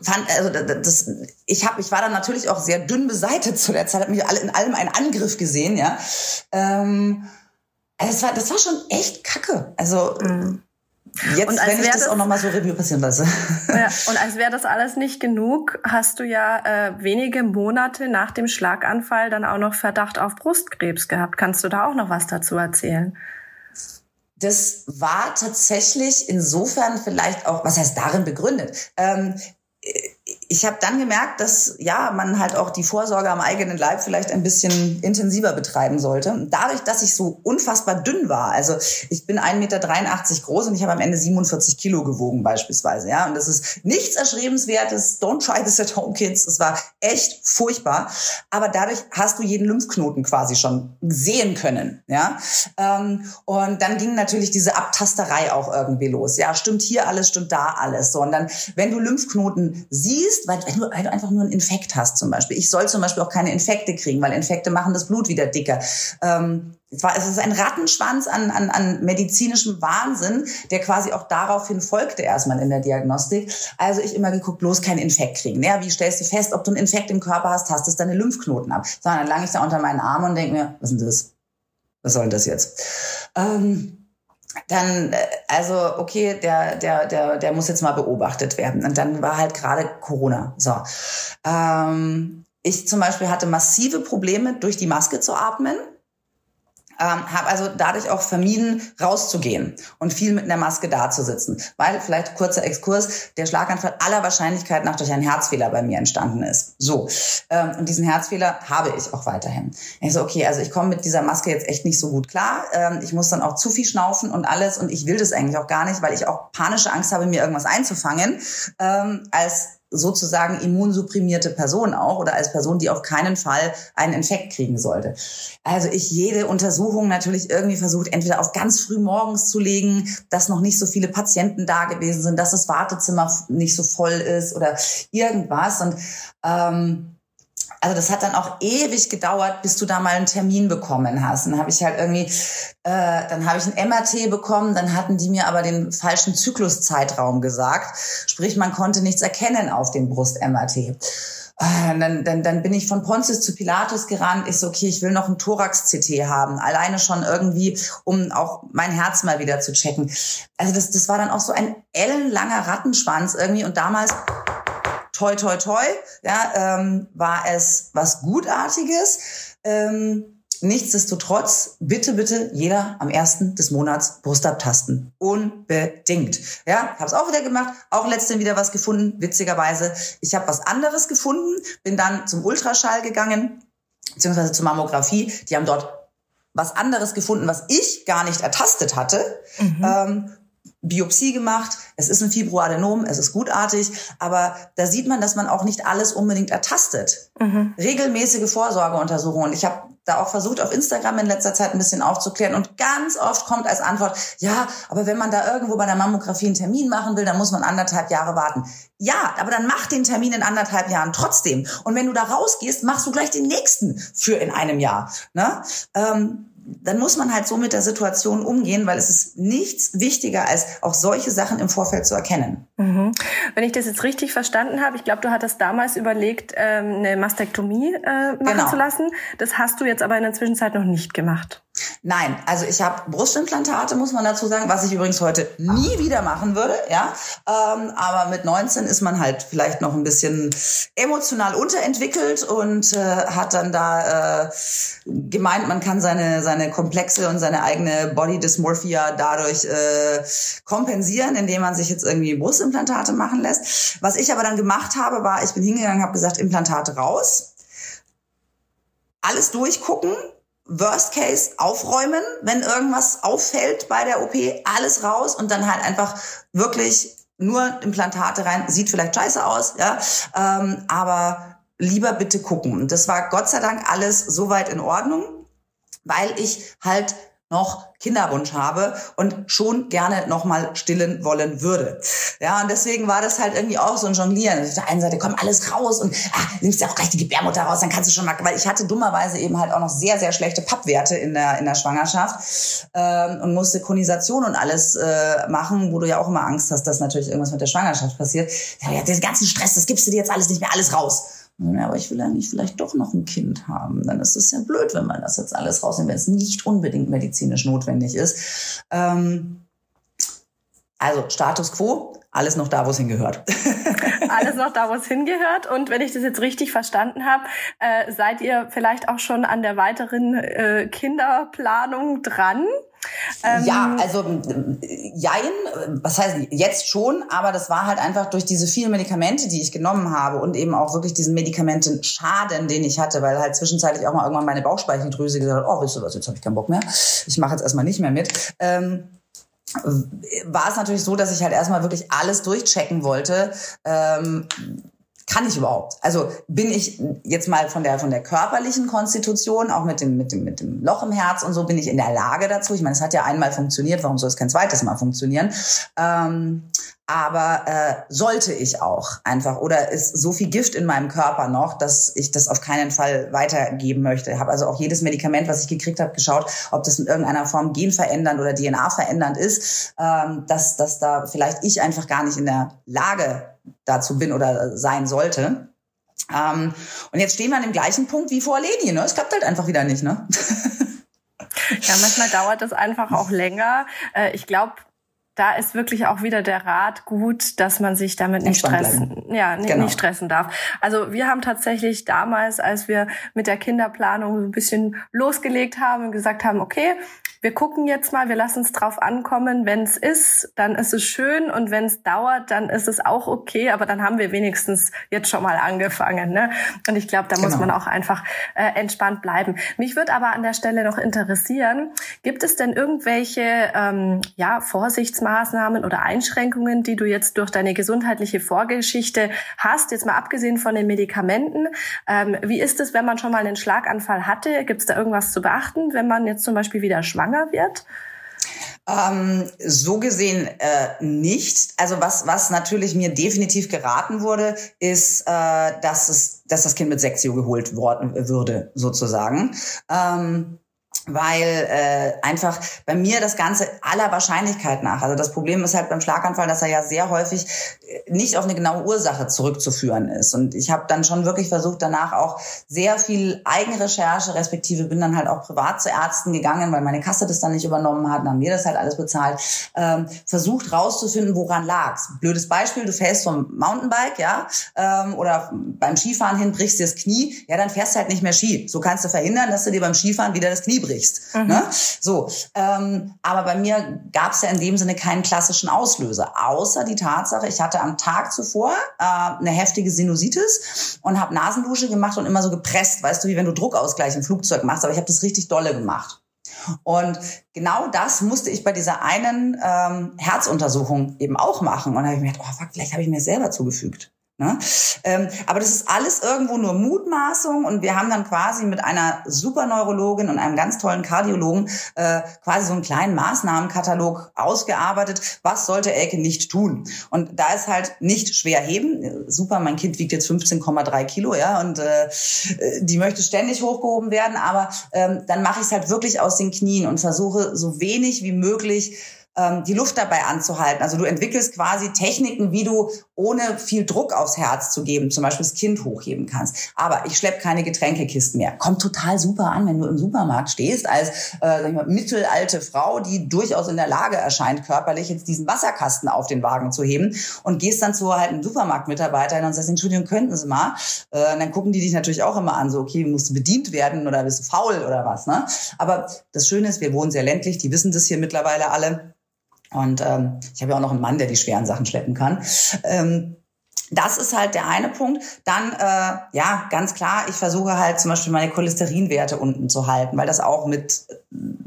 fand, also das, ich habe, ich war dann natürlich auch sehr dünn beseitet zu der Zeit, habe mich in allem einen Angriff gesehen, ja. Ähm, das war, das war schon echt Kacke. Also mhm. Jetzt, und wenn ich das, das auch nochmal so Review passieren lasse. Ja, und als wäre das alles nicht genug, hast du ja äh, wenige Monate nach dem Schlaganfall dann auch noch Verdacht auf Brustkrebs gehabt. Kannst du da auch noch was dazu erzählen? Das war tatsächlich insofern vielleicht auch, was heißt darin begründet? Ähm, ich habe dann gemerkt, dass ja man halt auch die Vorsorge am eigenen Leib vielleicht ein bisschen intensiver betreiben sollte. Dadurch, dass ich so unfassbar dünn war, also ich bin 1,83 Meter groß und ich habe am Ende 47 Kilo gewogen beispielsweise, ja, und das ist nichts Erschrebenswertes. Don't try this at home, kids. Es war echt furchtbar, aber dadurch hast du jeden Lymphknoten quasi schon sehen können, ja. Ähm, und dann ging natürlich diese Abtasterei auch irgendwie los. Ja, stimmt hier alles, stimmt da alles. So und dann, wenn du Lymphknoten siehst, weil, wenn du, weil du einfach nur einen Infekt hast zum Beispiel. Ich soll zum Beispiel auch keine Infekte kriegen, weil Infekte machen das Blut wieder dicker. Ähm, es ist ein Rattenschwanz an, an, an medizinischem Wahnsinn, der quasi auch daraufhin folgte erstmal in der Diagnostik. Also ich immer geguckt, bloß keinen Infekt kriegen. Ja, wie stellst du fest, ob du einen Infekt im Körper hast, hast es deine Lymphknoten ab. Sondern dann lange ich da unter meinen Arm und denke mir, was ist das? Was soll denn das jetzt? Ähm, dann, äh, also okay, der, der, der, der muss jetzt mal beobachtet werden. Und dann war halt gerade Corona. So. Ähm, ich zum Beispiel hatte massive Probleme, durch die Maske zu atmen ähm, habe also dadurch auch vermieden, rauszugehen und viel mit einer Maske dazusitzen. Weil, vielleicht kurzer Exkurs, der Schlaganfall aller Wahrscheinlichkeit nach durch einen Herzfehler bei mir entstanden ist. So, ähm, und diesen Herzfehler habe ich auch weiterhin. Ich so, okay, also ich komme mit dieser Maske jetzt echt nicht so gut klar. Ähm, ich muss dann auch zu viel schnaufen und alles und ich will das eigentlich auch gar nicht, weil ich auch panische Angst habe, mir irgendwas einzufangen, ähm, als sozusagen immunsupprimierte Person auch oder als Person, die auf keinen Fall einen Infekt kriegen sollte. Also ich jede Untersuchung natürlich irgendwie versucht, entweder auf ganz früh morgens zu legen, dass noch nicht so viele Patienten da gewesen sind, dass das Wartezimmer nicht so voll ist oder irgendwas. Und ähm, also das hat dann auch ewig gedauert, bis du da mal einen Termin bekommen hast. Dann habe ich halt irgendwie, äh, dann habe ich ein MRT bekommen, dann hatten die mir aber den falschen Zykluszeitraum gesagt. Sprich, man konnte nichts erkennen auf dem Brust-MRT. Äh, dann, dann, dann bin ich von Pontius zu Pilatus gerannt. Ich so, okay, ich will noch ein Thorax-CT haben. Alleine schon irgendwie, um auch mein Herz mal wieder zu checken. Also das, das war dann auch so ein ellenlanger Rattenschwanz irgendwie. Und damals toi, toi, toi, ja, ähm, war es was Gutartiges. Ähm, Nichtsdestotrotz, bitte, bitte jeder am ersten des Monats Brust abtasten. Unbedingt. Ja, habe es auch wieder gemacht, auch letztens wieder was gefunden, witzigerweise. Ich habe was anderes gefunden, bin dann zum Ultraschall gegangen, beziehungsweise zur Mammographie. Die haben dort was anderes gefunden, was ich gar nicht ertastet hatte. Mhm. Ähm, Biopsie gemacht, es ist ein Fibroadenom, es ist gutartig, aber da sieht man, dass man auch nicht alles unbedingt ertastet. Mhm. Regelmäßige Vorsorgeuntersuchungen. Ich habe da auch versucht, auf Instagram in letzter Zeit ein bisschen aufzuklären. Und ganz oft kommt als Antwort, ja, aber wenn man da irgendwo bei der Mammographie einen Termin machen will, dann muss man anderthalb Jahre warten. Ja, aber dann mach den Termin in anderthalb Jahren trotzdem. Und wenn du da rausgehst, machst du gleich den nächsten für in einem Jahr. Ne? Ähm, dann muss man halt so mit der Situation umgehen, weil es ist nichts wichtiger, als auch solche Sachen im Vorfeld zu erkennen. Mhm. Wenn ich das jetzt richtig verstanden habe, ich glaube, du hattest damals überlegt, ähm, eine Mastektomie äh, machen genau. zu lassen. Das hast du jetzt aber in der Zwischenzeit noch nicht gemacht. Nein, also ich habe Brustimplantate, muss man dazu sagen, was ich übrigens heute nie wieder machen würde, ja. Ähm, aber mit 19 ist man halt vielleicht noch ein bisschen emotional unterentwickelt und äh, hat dann da äh, gemeint, man kann seine seine Komplexe und seine eigene Body Dysmorphia dadurch äh, kompensieren, indem man sich jetzt irgendwie Brustimplantate machen lässt. Was ich aber dann gemacht habe, war, ich bin hingegangen, habe gesagt, Implantate raus, alles durchgucken Worst Case aufräumen, wenn irgendwas auffällt bei der OP, alles raus und dann halt einfach wirklich nur Implantate rein. Sieht vielleicht scheiße aus, ja, ähm, aber lieber bitte gucken. Und das war Gott sei Dank alles soweit in Ordnung, weil ich halt noch Kinderwunsch habe und schon gerne nochmal stillen wollen würde. Ja, und deswegen war das halt irgendwie auch so ein Jonglieren. Auf der einen Seite kommt alles raus und ah, nimmst ja auch gleich die Gebärmutter raus, dann kannst du schon mal, weil ich hatte dummerweise eben halt auch noch sehr, sehr schlechte Pappwerte in der, in der Schwangerschaft ähm, und musste Konisation und alles äh, machen, wo du ja auch immer Angst hast, dass natürlich irgendwas mit der Schwangerschaft passiert. Ja, den ganzen Stress, das gibst du dir jetzt alles nicht mehr, alles raus. Ja, aber ich will nicht vielleicht doch noch ein Kind haben. Dann ist es ja blöd, wenn man das jetzt alles rausnimmt, wenn es nicht unbedingt medizinisch notwendig ist. Ähm, also Status quo, alles noch da, wo es hingehört. alles noch da, wo es hingehört. Und wenn ich das jetzt richtig verstanden habe, äh, seid ihr vielleicht auch schon an der weiteren äh, Kinderplanung dran? Ähm, ja, also jein, was heißt jetzt schon, aber das war halt einfach durch diese vielen Medikamente, die ich genommen habe und eben auch wirklich diesen Medikamenten-Schaden, den ich hatte, weil halt zwischenzeitlich auch mal irgendwann meine Bauchspeicheldrüse gesagt hat, oh, weißt du was, jetzt habe ich keinen Bock mehr, ich mache jetzt erstmal nicht mehr mit. Ähm, war es natürlich so, dass ich halt erstmal wirklich alles durchchecken wollte. Ähm, kann ich überhaupt? Also bin ich jetzt mal von der von der körperlichen Konstitution, auch mit dem mit dem mit dem Loch im Herz und so, bin ich in der Lage dazu. Ich meine, es hat ja einmal funktioniert, warum soll es kein zweites Mal funktionieren? Ähm, aber äh, sollte ich auch einfach oder ist so viel Gift in meinem Körper noch, dass ich das auf keinen Fall weitergeben möchte. Habe also auch jedes Medikament, was ich gekriegt habe, geschaut, ob das in irgendeiner Form genverändernd oder DNA verändernd ist, ähm, dass dass da vielleicht ich einfach gar nicht in der Lage dazu bin oder sein sollte. Ähm, und jetzt stehen wir an dem gleichen Punkt wie vor Leni. Ne? Es klappt halt einfach wieder nicht. Ne? Ja, manchmal dauert das einfach auch länger. Äh, ich glaube, da ist wirklich auch wieder der Rat gut, dass man sich damit nicht stressen, ja, nicht, genau. nicht stressen darf. Also wir haben tatsächlich damals, als wir mit der Kinderplanung so ein bisschen losgelegt haben und gesagt haben, okay, wir gucken jetzt mal, wir lassen es drauf ankommen. Wenn es ist, dann ist es schön und wenn es dauert, dann ist es auch okay. Aber dann haben wir wenigstens jetzt schon mal angefangen. Ne? Und ich glaube, da genau. muss man auch einfach äh, entspannt bleiben. Mich würde aber an der Stelle noch interessieren: Gibt es denn irgendwelche ähm, ja Vorsichtsmaßnahmen oder Einschränkungen, die du jetzt durch deine gesundheitliche Vorgeschichte hast? Jetzt mal abgesehen von den Medikamenten. Ähm, wie ist es, wenn man schon mal einen Schlaganfall hatte? Gibt es da irgendwas zu beachten, wenn man jetzt zum Beispiel wieder schwanger schwanger wird? Ähm, so gesehen äh, nicht. Also was, was natürlich mir definitiv geraten wurde, ist, äh, dass, es, dass das Kind mit Sexio geholt worden würde, sozusagen. Ähm, weil äh, einfach bei mir das Ganze aller Wahrscheinlichkeit nach, also das Problem ist halt beim Schlaganfall, dass er ja sehr häufig äh, nicht auf eine genaue Ursache zurückzuführen ist. Und ich habe dann schon wirklich versucht, danach auch sehr viel Eigenrecherche, respektive bin dann halt auch privat zu Ärzten gegangen, weil meine Kasse das dann nicht übernommen hat, dann haben wir das halt alles bezahlt, ähm, versucht rauszufinden, woran lag's. Blödes Beispiel, du fährst vom Mountainbike, ja, ähm, oder beim Skifahren hin brichst dir das Knie, ja, dann fährst du halt nicht mehr Ski. So kannst du verhindern, dass du dir beim Skifahren wieder das Knie brichst brichst. Mhm. Ne? So, ähm, aber bei mir gab es ja in dem Sinne keinen klassischen Auslöser, außer die Tatsache, ich hatte am Tag zuvor äh, eine heftige Sinusitis und habe Nasendusche gemacht und immer so gepresst, weißt du, wie wenn du Druckausgleich im Flugzeug machst, aber ich habe das richtig dolle gemacht. Und genau das musste ich bei dieser einen ähm, Herzuntersuchung eben auch machen. Und da habe ich mir gedacht, oh fuck, vielleicht habe ich mir selber zugefügt. Ne? Ähm, aber das ist alles irgendwo nur Mutmaßung und wir haben dann quasi mit einer Superneurologin und einem ganz tollen Kardiologen äh, quasi so einen kleinen Maßnahmenkatalog ausgearbeitet, was sollte Elke nicht tun. Und da ist halt nicht schwer heben. Super, mein Kind wiegt jetzt 15,3 Kilo, ja, und äh, die möchte ständig hochgehoben werden, aber ähm, dann mache ich es halt wirklich aus den Knien und versuche so wenig wie möglich ähm, die Luft dabei anzuhalten. Also du entwickelst quasi Techniken, wie du ohne viel Druck aufs Herz zu geben, zum Beispiel das Kind hochheben kannst. Aber ich schleppe keine Getränkekisten mehr. Kommt total super an, wenn du im Supermarkt stehst als äh, sag ich mal, mittelalte Frau, die durchaus in der Lage erscheint, körperlich jetzt diesen Wasserkasten auf den Wagen zu heben und gehst dann zu halt einem Supermarktmitarbeiter und sagst, Entschuldigung, könnten Sie mal? Äh, dann gucken die dich natürlich auch immer an, so, okay, musst du bedient werden oder bist du faul oder was, ne? Aber das Schöne ist, wir wohnen sehr ländlich, die wissen das hier mittlerweile alle. Und ähm, ich habe ja auch noch einen Mann, der die schweren Sachen schleppen kann. Ähm, das ist halt der eine Punkt. Dann, äh, ja, ganz klar, ich versuche halt zum Beispiel meine Cholesterinwerte unten zu halten, weil das auch mit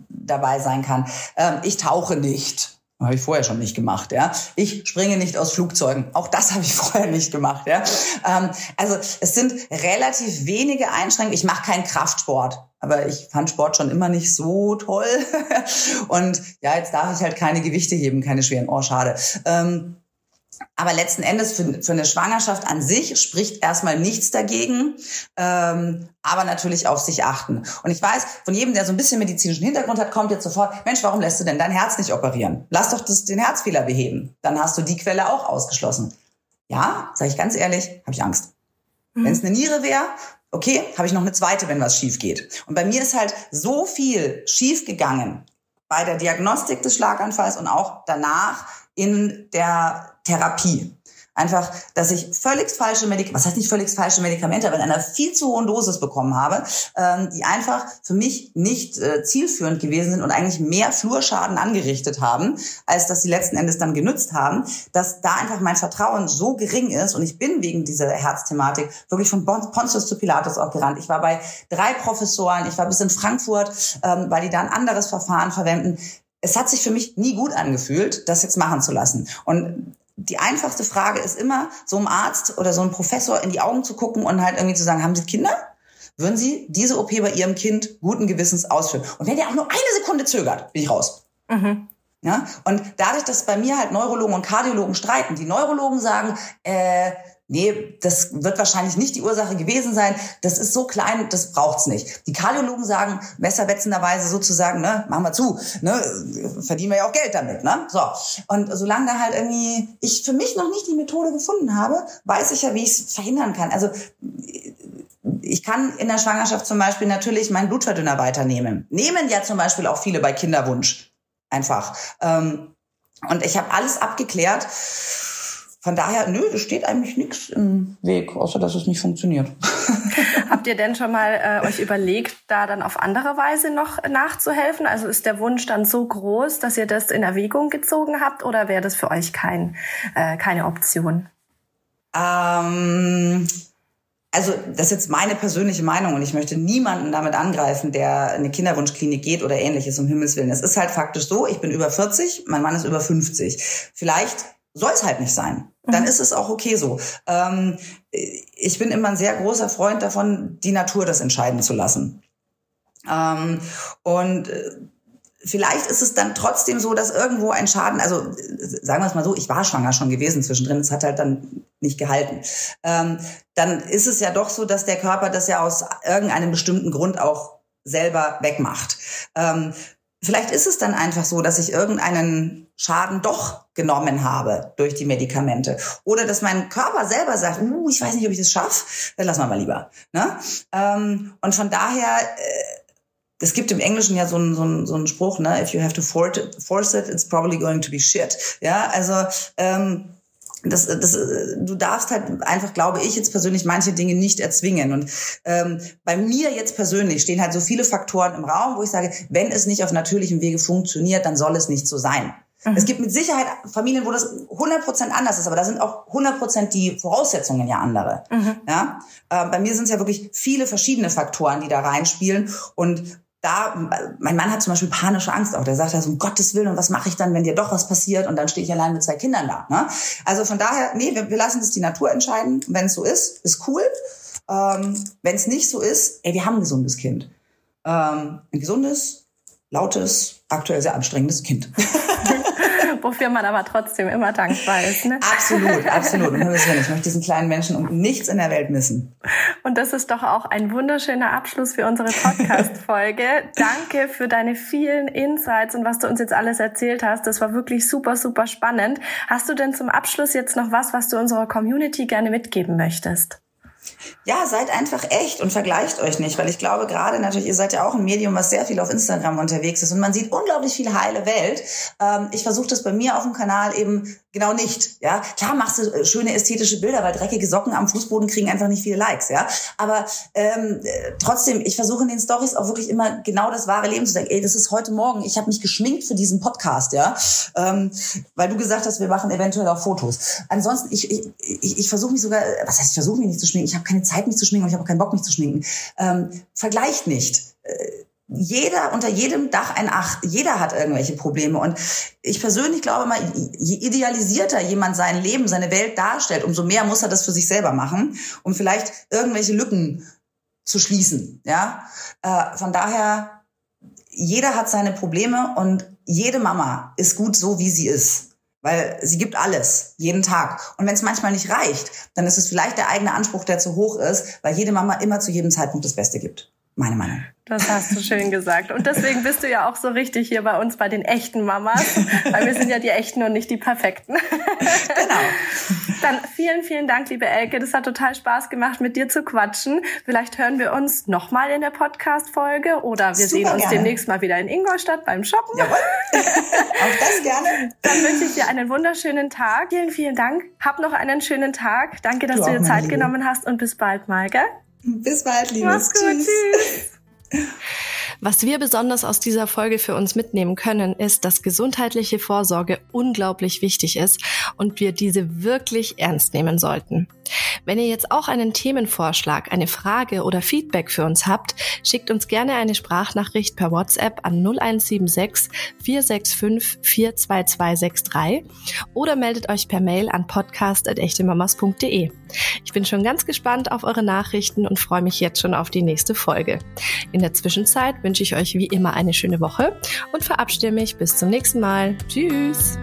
dabei sein kann. Ähm, ich tauche nicht. Habe ich vorher schon nicht gemacht, ja. Ich springe nicht aus Flugzeugen. Auch das habe ich vorher nicht gemacht, ja. Ähm, also es sind relativ wenige Einschränkungen. Ich mache keinen Kraftsport, aber ich fand Sport schon immer nicht so toll. Und ja, jetzt darf ich halt keine Gewichte heben, keine schweren. Oh, schade. Ähm, aber letzten Endes für, für eine Schwangerschaft an sich spricht erstmal nichts dagegen, ähm, aber natürlich auf sich achten. Und ich weiß, von jedem, der so ein bisschen medizinischen Hintergrund hat, kommt jetzt sofort, Mensch, warum lässt du denn dein Herz nicht operieren? Lass doch das, den Herzfehler beheben. Dann hast du die Quelle auch ausgeschlossen. Ja, sage ich ganz ehrlich, habe ich Angst. Mhm. Wenn es eine Niere wäre, okay, habe ich noch eine zweite, wenn was schief geht. Und bei mir ist halt so viel schief gegangen bei der Diagnostik des Schlaganfalls und auch danach in der Therapie. Einfach, dass ich völlig falsche Medikamente, was heißt nicht völlig falsche Medikamente, aber in einer viel zu hohen Dosis bekommen habe, ähm, die einfach für mich nicht äh, zielführend gewesen sind und eigentlich mehr Flurschaden angerichtet haben, als dass sie letzten Endes dann genützt haben, dass da einfach mein Vertrauen so gering ist und ich bin wegen dieser Herzthematik wirklich von Pontius zu Pilatus auch gerannt. Ich war bei drei Professoren, ich war bis in Frankfurt, ähm, weil die da ein anderes Verfahren verwenden es hat sich für mich nie gut angefühlt, das jetzt machen zu lassen. Und die einfachste Frage ist immer, so einem Arzt oder so einem Professor in die Augen zu gucken und halt irgendwie zu sagen, haben Sie Kinder? Würden Sie diese OP bei Ihrem Kind guten Gewissens ausführen? Und wenn der auch nur eine Sekunde zögert, bin ich raus. Mhm. Ja? Und dadurch, dass bei mir halt Neurologen und Kardiologen streiten, die Neurologen sagen, äh, nee, das wird wahrscheinlich nicht die Ursache gewesen sein. Das ist so klein, das braucht's nicht. Die Kardiologen sagen messerwetzenderweise sozusagen, ne, machen wir zu, ne, verdienen wir ja auch Geld damit, ne? So. Und solange da halt irgendwie ich für mich noch nicht die Methode gefunden habe, weiß ich ja, wie ich es verhindern kann. Also ich kann in der Schwangerschaft zum Beispiel natürlich meinen Blutverdünner weiternehmen. Nehmen ja zum Beispiel auch viele bei Kinderwunsch. Einfach. Ähm, und ich habe alles abgeklärt von daher, nö, da steht eigentlich nichts im Weg, außer dass es nicht funktioniert. Habt ihr denn schon mal äh, euch überlegt, da dann auf andere Weise noch nachzuhelfen? Also ist der Wunsch dann so groß, dass ihr das in Erwägung gezogen habt oder wäre das für euch kein, äh, keine Option? Ähm, also das ist jetzt meine persönliche Meinung und ich möchte niemanden damit angreifen, der in eine Kinderwunschklinik geht oder ähnliches, um Himmels Willen. Es ist halt faktisch so, ich bin über 40, mein Mann ist über 50. Vielleicht soll es halt nicht sein. Dann mhm. ist es auch okay so. Ähm, ich bin immer ein sehr großer Freund davon, die Natur das entscheiden zu lassen. Ähm, und äh, vielleicht ist es dann trotzdem so, dass irgendwo ein Schaden, also sagen wir es mal so, ich war schwanger schon gewesen zwischendrin, es hat halt dann nicht gehalten. Ähm, dann ist es ja doch so, dass der Körper das ja aus irgendeinem bestimmten Grund auch selber wegmacht. Ähm, Vielleicht ist es dann einfach so, dass ich irgendeinen Schaden doch genommen habe durch die Medikamente. Oder dass mein Körper selber sagt, uh, ich weiß nicht, ob ich das schaffe, dann lassen wir mal lieber. Ne? Ähm, und von daher, äh, es gibt im Englischen ja so einen, so einen, so einen Spruch, ne? if you have to force it, it's probably going to be shit. Ja, also ähm, das, das, du darfst halt einfach, glaube ich jetzt persönlich, manche Dinge nicht erzwingen. Und ähm, bei mir jetzt persönlich stehen halt so viele Faktoren im Raum, wo ich sage, wenn es nicht auf natürlichem Wege funktioniert, dann soll es nicht so sein. Mhm. Es gibt mit Sicherheit Familien, wo das 100% anders ist, aber da sind auch 100% die Voraussetzungen ja andere. Mhm. Ja? Äh, bei mir sind es ja wirklich viele verschiedene Faktoren, die da reinspielen. Und da, mein Mann hat zum Beispiel panische Angst auch. Der sagt also, um Gottes Willen, und was mache ich dann, wenn dir doch was passiert und dann stehe ich allein mit zwei Kindern da. Ne? Also von daher, nee, wir, wir lassen das die Natur entscheiden. Wenn es so ist, ist cool. Ähm, wenn es nicht so ist, ey, wir haben ein gesundes Kind. Ähm, ein gesundes, lautes, aktuell sehr anstrengendes Kind. wofür man aber trotzdem immer dankbar ist. Ne? Absolut, absolut. Und ich möchte diesen kleinen Menschen um nichts in der Welt missen. Und das ist doch auch ein wunderschöner Abschluss für unsere Podcast-Folge. Danke für deine vielen Insights und was du uns jetzt alles erzählt hast. Das war wirklich super, super spannend. Hast du denn zum Abschluss jetzt noch was, was du unserer Community gerne mitgeben möchtest? Ja, seid einfach echt und vergleicht euch nicht, weil ich glaube gerade natürlich, ihr seid ja auch ein Medium, was sehr viel auf Instagram unterwegs ist und man sieht unglaublich viel heile Welt. Ähm, ich versuche das bei mir auf dem Kanal eben genau nicht. Ja, klar machst du äh, schöne ästhetische Bilder, weil dreckige Socken am Fußboden kriegen einfach nicht viele Likes. Ja, aber ähm, äh, trotzdem, ich versuche in den Stories auch wirklich immer genau das wahre Leben zu sagen. Ey, das ist heute Morgen. Ich habe mich geschminkt für diesen Podcast, ja, ähm, weil du gesagt hast, wir machen eventuell auch Fotos. Ansonsten, ich ich, ich, ich versuche mich sogar, was heißt, ich versuche mich nicht zu schminken. Ich habe keine Zeit, mich zu schminken ich habe auch keinen Bock, mich zu schminken. Ähm, vergleicht nicht. Äh, jeder, unter jedem Dach ein Ach. Jeder hat irgendwelche Probleme. Und ich persönlich glaube mal, je idealisierter jemand sein Leben, seine Welt darstellt, umso mehr muss er das für sich selber machen, um vielleicht irgendwelche Lücken zu schließen. Ja, äh, von daher, jeder hat seine Probleme und jede Mama ist gut so, wie sie ist weil sie gibt alles, jeden Tag. Und wenn es manchmal nicht reicht, dann ist es vielleicht der eigene Anspruch, der zu hoch ist, weil jede Mama immer zu jedem Zeitpunkt das Beste gibt. Meine Meinung. Das hast du schön gesagt. Und deswegen bist du ja auch so richtig hier bei uns bei den echten Mamas, weil wir sind ja die echten und nicht die perfekten. Genau. Dann vielen, vielen Dank, liebe Elke. Das hat total Spaß gemacht, mit dir zu quatschen. Vielleicht hören wir uns nochmal in der Podcast-Folge oder wir Super sehen uns gerne. demnächst mal wieder in Ingolstadt beim Shoppen. Jawohl. Auch das gerne. Dann wünsche ich dir einen wunderschönen Tag. Vielen, vielen Dank. Hab noch einen schönen Tag. Danke, dass du, du dir Zeit Liebe. genommen hast und bis bald mal, gell? Bis bald, Liebes. Mach's gut. Tschüss. tschüss. Was wir besonders aus dieser Folge für uns mitnehmen können, ist, dass gesundheitliche Vorsorge unglaublich wichtig ist und wir diese wirklich ernst nehmen sollten. Wenn ihr jetzt auch einen Themenvorschlag, eine Frage oder Feedback für uns habt, schickt uns gerne eine Sprachnachricht per WhatsApp an 0176 465 42263 oder meldet euch per Mail an podcast.echtemamas.de. Ich bin schon ganz gespannt auf eure Nachrichten und freue mich jetzt schon auf die nächste Folge. In der Zwischenzeit wünsche ich euch wie immer eine schöne Woche und verabschiede mich bis zum nächsten Mal. Tschüss!